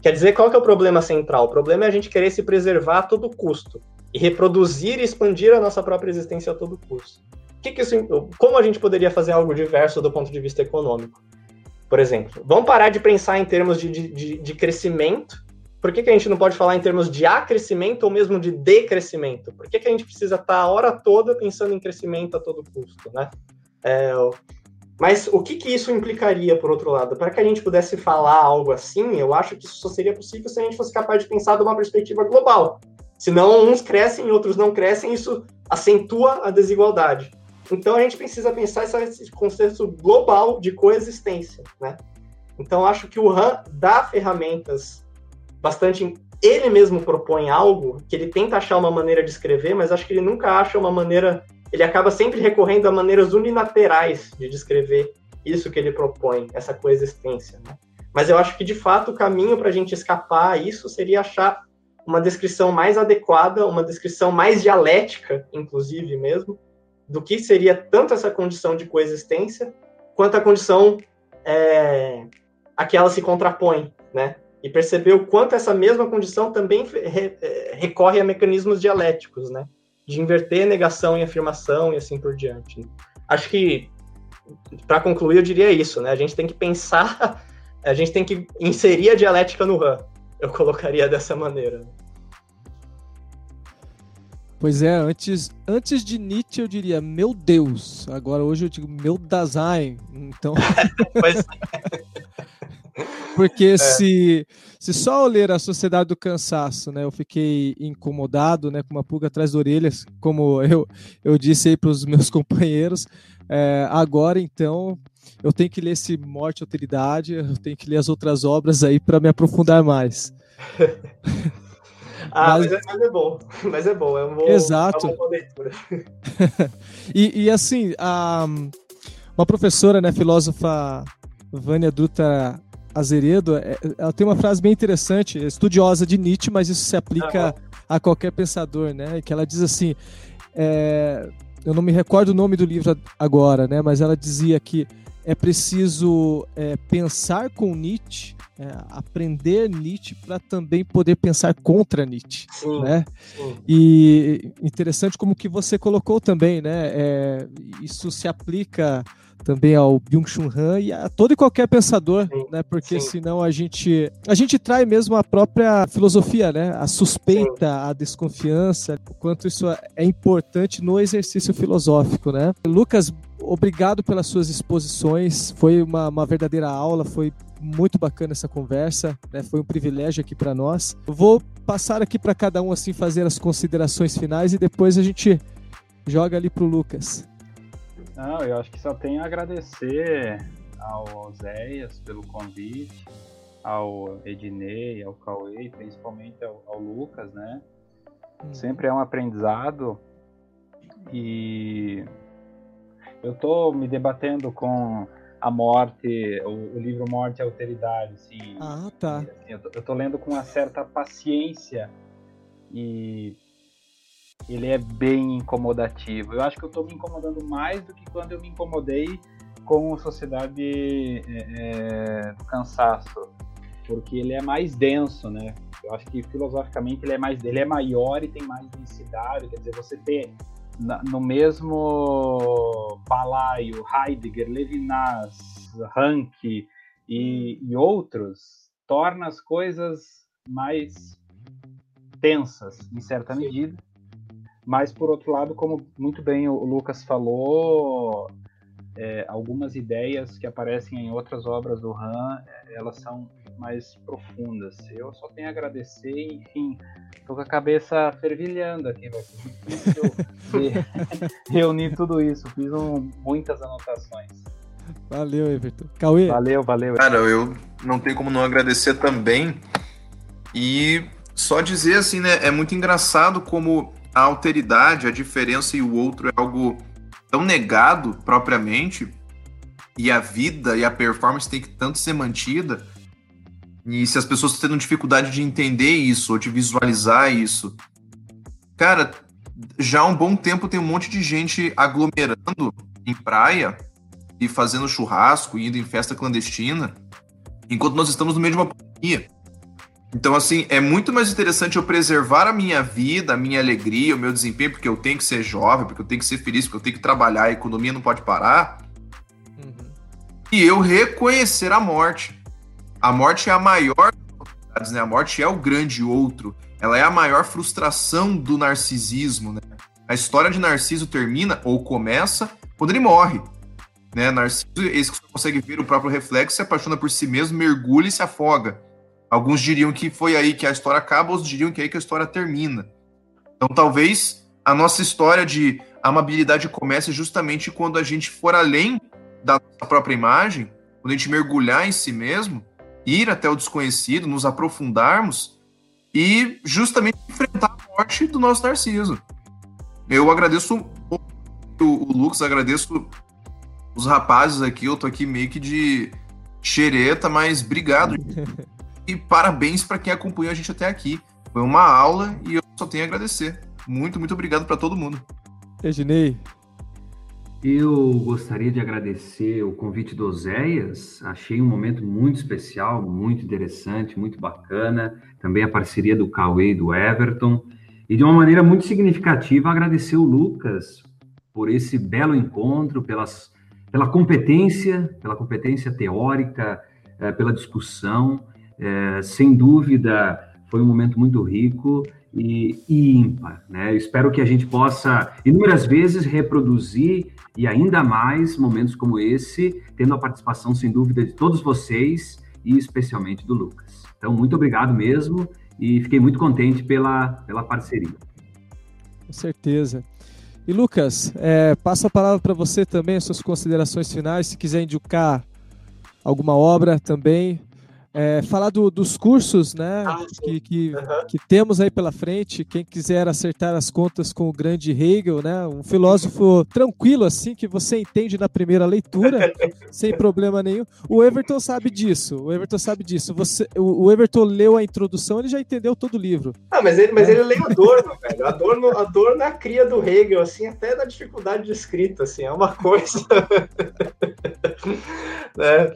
Speaker 2: Quer dizer, qual que é o problema central? O problema é a gente querer se preservar a todo custo e reproduzir e expandir a nossa própria existência a todo custo. Que que isso, como a gente poderia fazer algo diverso do ponto de vista econômico? Por exemplo, vamos parar de pensar em termos de, de, de crescimento. Por que, que a gente não pode falar em termos de acrescimento ou mesmo de decrescimento? Por que, que a gente precisa estar a hora toda pensando em crescimento a todo custo, né? É, mas o que, que isso implicaria, por outro lado? Para que a gente pudesse falar algo assim, eu acho que isso só seria possível se a gente fosse capaz de pensar de uma perspectiva global. Senão, uns crescem e outros não crescem, isso acentua a desigualdade. Então, a gente precisa pensar esse conceito global de coexistência, né? Então, acho que o Han dá ferramentas bastante. Ele mesmo propõe algo que ele tenta achar uma maneira de escrever, mas acho que ele nunca acha uma maneira. Ele acaba sempre recorrendo a maneiras unilaterais de descrever isso que ele propõe, essa coexistência. Né? Mas eu acho que, de fato, o caminho para a gente escapar isso seria achar uma descrição mais adequada, uma descrição mais dialética, inclusive mesmo, do que seria tanto essa condição de coexistência, quanto a condição é, a que ela se contrapõe, né? E perceber o quanto essa mesma condição também re, é, recorre a mecanismos dialéticos, né? De inverter negação em afirmação e assim por diante. Acho que, para concluir, eu diria isso, né? A gente tem que pensar, a gente tem que inserir a dialética no RAM. Eu colocaria dessa maneira.
Speaker 1: Pois é, antes, antes de Nietzsche eu diria, meu Deus. Agora hoje eu digo, meu Dasein. Então. pois Porque é. se, se só eu ler a Sociedade do Cansaço, né, eu fiquei incomodado, né, com uma pulga atrás das orelhas, como eu, eu disse aí para os meus companheiros. É, agora, então, eu tenho que ler esse Morte e Alteridade, eu tenho que ler as outras obras aí para me aprofundar mais.
Speaker 2: Ah, mas, mas, é, mas, é, bom. Mas é bom, é um bom,
Speaker 1: Exato.
Speaker 2: É uma boa leitura.
Speaker 1: e, e, assim, a, uma professora, né, filósofa Vânia Dutra Azeredo, é, ela tem uma frase bem interessante, estudiosa de Nietzsche, mas isso se aplica a qualquer pensador, né? Que ela diz assim, é, eu não me recordo o nome do livro agora, né? Mas ela dizia que é preciso é, pensar com Nietzsche é, aprender Nietzsche para também poder pensar contra Nietzsche, sim, né? Sim. E interessante como que você colocou também, né? É, isso se aplica também ao Byung-Chul Han e a todo e qualquer pensador, sim, né? Porque sim. senão a gente a gente trai mesmo a própria filosofia, né? A suspeita, sim. a desconfiança, o quanto isso é importante no exercício filosófico, né? Lucas, obrigado pelas suas exposições. Foi uma, uma verdadeira aula, foi muito bacana essa conversa, né? Foi um privilégio aqui para nós. vou passar aqui para cada um assim fazer as considerações finais e depois a gente joga ali pro Lucas.
Speaker 3: Não, eu acho que só tenho a agradecer ao Zéias pelo convite, ao Ednei, ao Cauê, principalmente ao, ao Lucas, né? Hum. Sempre é um aprendizado e eu tô me debatendo com a morte, o, o livro Morte e Alteridade, assim.
Speaker 1: Ah, tá.
Speaker 3: Assim, eu, tô, eu tô lendo com uma certa paciência e ele é bem incomodativo. Eu acho que eu estou me incomodando mais do que quando eu me incomodei com a Sociedade é, é, do Cansaço, porque ele é mais denso, né? Eu acho que filosoficamente ele é mais, ele é maior e tem mais densidade. Quer dizer, você tem no mesmo balaio Heidegger, Levinas, Rank e, e outros torna as coisas mais tensas em certa medida mas, por outro lado, como muito bem o Lucas falou, é, algumas ideias que aparecem em outras obras do Han, é, elas são mais profundas. Eu só tenho a agradecer enfim, estou com a cabeça fervilhando aqui, vai ser difícil reunir tudo isso. Fiz um, muitas anotações.
Speaker 1: Valeu, Everton. Cauê?
Speaker 3: Valeu, valeu.
Speaker 5: Cara, eu não tenho como não agradecer também. E só dizer assim, né? É muito engraçado como a alteridade, a diferença e o outro é algo tão negado propriamente, e a vida e a performance tem que tanto ser mantida. E se as pessoas estão tendo dificuldade de entender isso ou de visualizar isso, cara, já há um bom tempo tem um monte de gente aglomerando em praia e fazendo churrasco, indo em festa clandestina, enquanto nós estamos no meio de uma pandemia. Então, assim, é muito mais interessante eu preservar a minha vida, a minha alegria, o meu desempenho, porque eu tenho que ser jovem, porque eu tenho que ser feliz, porque eu tenho que trabalhar, a economia não pode parar. Uhum. E eu reconhecer a morte. A morte é a maior né? A morte é o grande outro. Ela é a maior frustração do narcisismo, né? A história de Narciso termina ou começa quando ele morre. Né? Narciso, esse que consegue ver o próprio reflexo, se apaixona por si mesmo, mergulha e se afoga. Alguns diriam que foi aí que a história acaba, outros diriam que é aí que a história termina. Então, talvez a nossa história de amabilidade comece justamente quando a gente for além da própria imagem, quando a gente mergulhar em si mesmo, ir até o desconhecido, nos aprofundarmos e justamente enfrentar a morte do nosso Narciso. Eu agradeço o, o Lucas, agradeço os rapazes aqui, eu tô aqui meio que de xereta, mas obrigado e parabéns para quem acompanhou a gente até aqui. Foi uma aula e eu só tenho a agradecer. Muito, muito obrigado para todo mundo.
Speaker 1: Reginei.
Speaker 4: Eu gostaria de agradecer o convite do Oséias. Achei um momento muito especial, muito interessante, muito bacana. Também a parceria do Cauê e do Everton. E de uma maneira muito significativa, agradecer o Lucas por esse belo encontro, pelas, pela competência, pela competência teórica, é, pela discussão. É, sem dúvida, foi um momento muito rico e, e ímpar. Né? Espero que a gente possa, inúmeras vezes, reproduzir e ainda mais momentos como esse, tendo a participação, sem dúvida, de todos vocês e especialmente do Lucas. Então, muito obrigado mesmo e fiquei muito contente pela, pela parceria.
Speaker 1: Com certeza. E Lucas, é, passo a palavra para você também, as suas considerações finais, se quiser indicar alguma obra também, é, falar do, dos cursos né, ah, que, que, uhum. que, temos aí pela frente. Quem quiser acertar as contas com o grande Hegel, né, um filósofo tranquilo, assim, que você entende na primeira leitura, sem problema nenhum. O Everton sabe disso. O Everton sabe disso. Você, o, o Everton leu a introdução, ele já entendeu todo o livro.
Speaker 2: Ah, mas ele, mas é. ele lê Adorno, velho. Adorno, Adorno é a cria do Hegel, assim, até da dificuldade de escrita, assim, é uma coisa. né?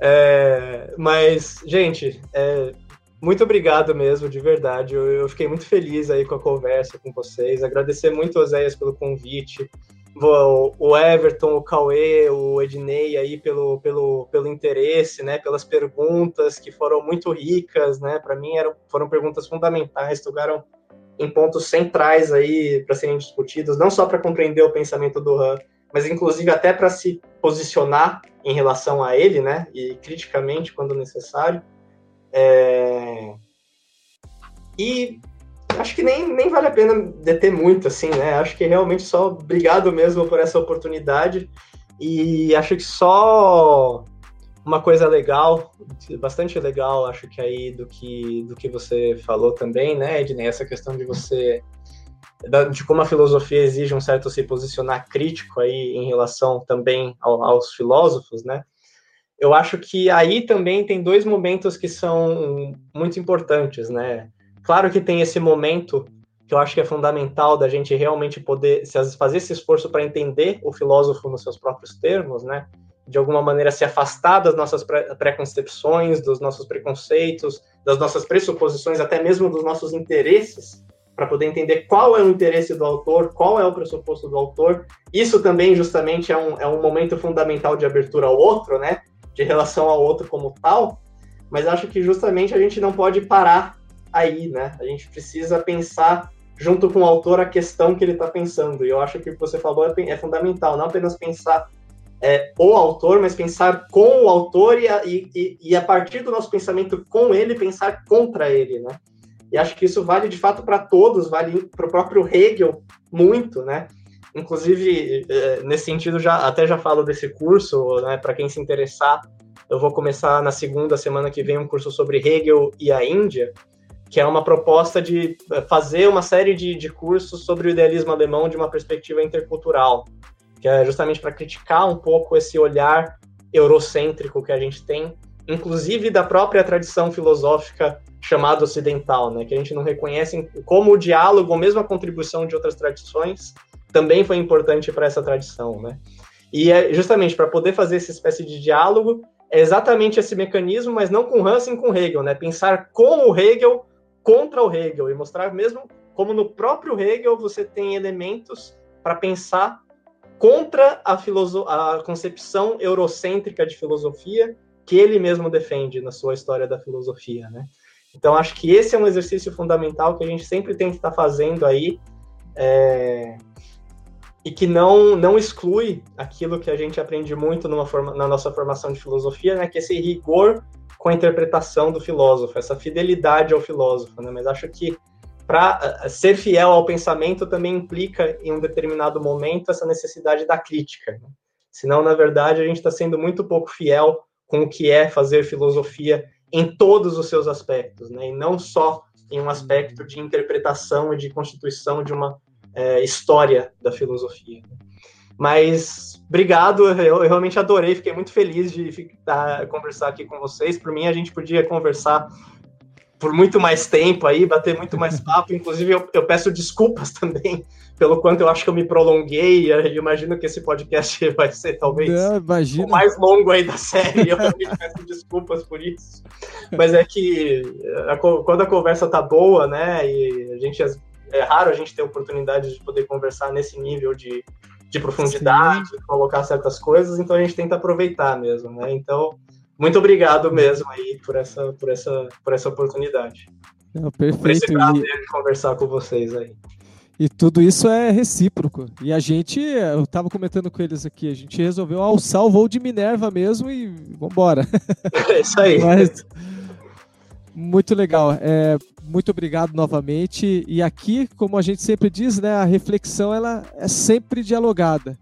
Speaker 2: É, mas, gente, é, muito obrigado mesmo, de verdade. Eu, eu, fiquei muito feliz aí com a conversa com vocês. Agradecer muito, Oséias, pelo convite. O, o Everton, o Cauê, o Ednei aí pelo, pelo, pelo interesse, né? Pelas perguntas que foram muito ricas, né? Para mim eram, foram perguntas fundamentais, tocaram em pontos centrais aí para serem discutidos, não só para compreender o pensamento do Han, mas inclusive até para se posicionar em relação a ele, né, e criticamente quando necessário. É... E acho que nem, nem vale a pena deter muito, assim, né? Acho que realmente só obrigado mesmo por essa oportunidade. E acho que só uma coisa legal, bastante legal, acho que aí do que, do que você falou também, né, Ednei, essa questão de você de como a filosofia exige um certo se posicionar crítico aí em relação também ao, aos filósofos, né? Eu acho que aí também tem dois momentos que são muito importantes, né? Claro que tem esse momento que eu acho que é fundamental da gente realmente poder fazer esse esforço para entender o filósofo nos seus próprios termos, né? De alguma maneira se afastar das nossas preconcepções, dos nossos preconceitos, das nossas pressuposições, até mesmo dos nossos interesses, para poder entender qual é o interesse do autor, qual é o pressuposto do autor. Isso também, justamente, é um, é um momento fundamental de abertura ao outro, né? De relação ao outro como tal. Mas acho que justamente a gente não pode parar aí, né? A gente precisa pensar junto com o autor a questão que ele está pensando. E eu acho que o que você falou é, é fundamental, não apenas pensar é, o autor, mas pensar com o autor e a, e, e a partir do nosso pensamento com ele, pensar contra ele, né? E acho que isso vale de fato para todos, vale para o próprio Hegel muito, né? Inclusive, é, nesse sentido, já até já falo desse curso, né? Para quem se interessar, eu vou começar na segunda semana que vem um curso sobre Hegel e a Índia, que é uma proposta de é, fazer uma série de, de cursos sobre o idealismo alemão de uma perspectiva intercultural, que é justamente para criticar um pouco esse olhar eurocêntrico que a gente tem, inclusive da própria tradição filosófica chamado ocidental, né? Que a gente não reconhece como o diálogo, ou mesmo a contribuição de outras tradições, também foi importante para essa tradição, né? E é justamente para poder fazer essa espécie de diálogo, é exatamente esse mecanismo, mas não com Hansen, com Hegel, né? Pensar com o Hegel contra o Hegel e mostrar mesmo como no próprio Hegel você tem elementos para pensar contra a, a concepção eurocêntrica de filosofia que ele mesmo defende na sua história da filosofia, né? Então, acho que esse é um exercício fundamental que a gente sempre tem que estar fazendo aí é, e que não, não exclui aquilo que a gente aprende muito numa forma, na nossa formação de filosofia, né, que é esse rigor com a interpretação do filósofo, essa fidelidade ao filósofo. Né? Mas acho que para eh, ser fiel ao pensamento também implica, em um determinado momento, essa necessidade da crítica. Né? Senão, na verdade, a gente está sendo muito pouco fiel com o que é fazer filosofia em todos os seus aspectos, né? E não só em um aspecto de interpretação e de constituição de uma é, história da filosofia. Mas obrigado, eu, eu, realmente adorei, fiquei muito feliz de ficar, conversar aqui com vocês. Por mim, a gente podia conversar por muito mais tempo aí, bater muito mais papo. Inclusive, eu, eu, peço desculpas também pelo quanto eu acho que eu me prolonguei. Eu imagino que esse podcast vai ser talvez
Speaker 1: Não,
Speaker 2: o mais longo aí da série. Eu realmente peço desculpas por isso. Mas é que a, quando a conversa tá boa, né, e a gente é raro a gente ter oportunidade de poder conversar nesse nível de, de profundidade, Sim. colocar certas coisas, então a gente tenta aproveitar mesmo, né? Então, muito obrigado mesmo aí por essa, por essa, por essa oportunidade.
Speaker 1: Não, perfeito. Por
Speaker 2: esse prazer de conversar com vocês aí.
Speaker 1: E tudo isso é recíproco. E a gente, eu estava comentando com eles aqui, a gente resolveu alçar o voo de Minerva mesmo e vambora.
Speaker 2: É isso aí. Mas,
Speaker 1: muito legal. É, muito obrigado novamente. E aqui, como a gente sempre diz, né, a reflexão ela é sempre dialogada.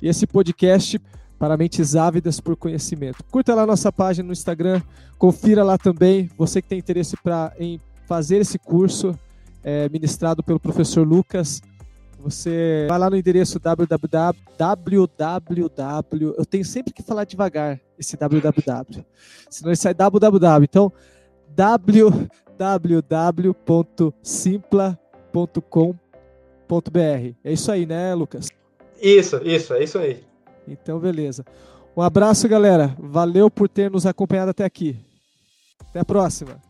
Speaker 1: E esse podcast para mentes ávidas por conhecimento. Curta lá nossa página no Instagram, confira lá também. Você que tem interesse pra, em fazer esse curso é, ministrado pelo professor Lucas, você vai lá no endereço www. Eu tenho sempre que falar devagar esse www, senão ele sai www. Então, www.simpla.com.br. É isso aí, né, Lucas?
Speaker 2: Isso, isso, é isso aí.
Speaker 1: Então, beleza. Um abraço, galera. Valeu por ter nos acompanhado até aqui. Até a próxima.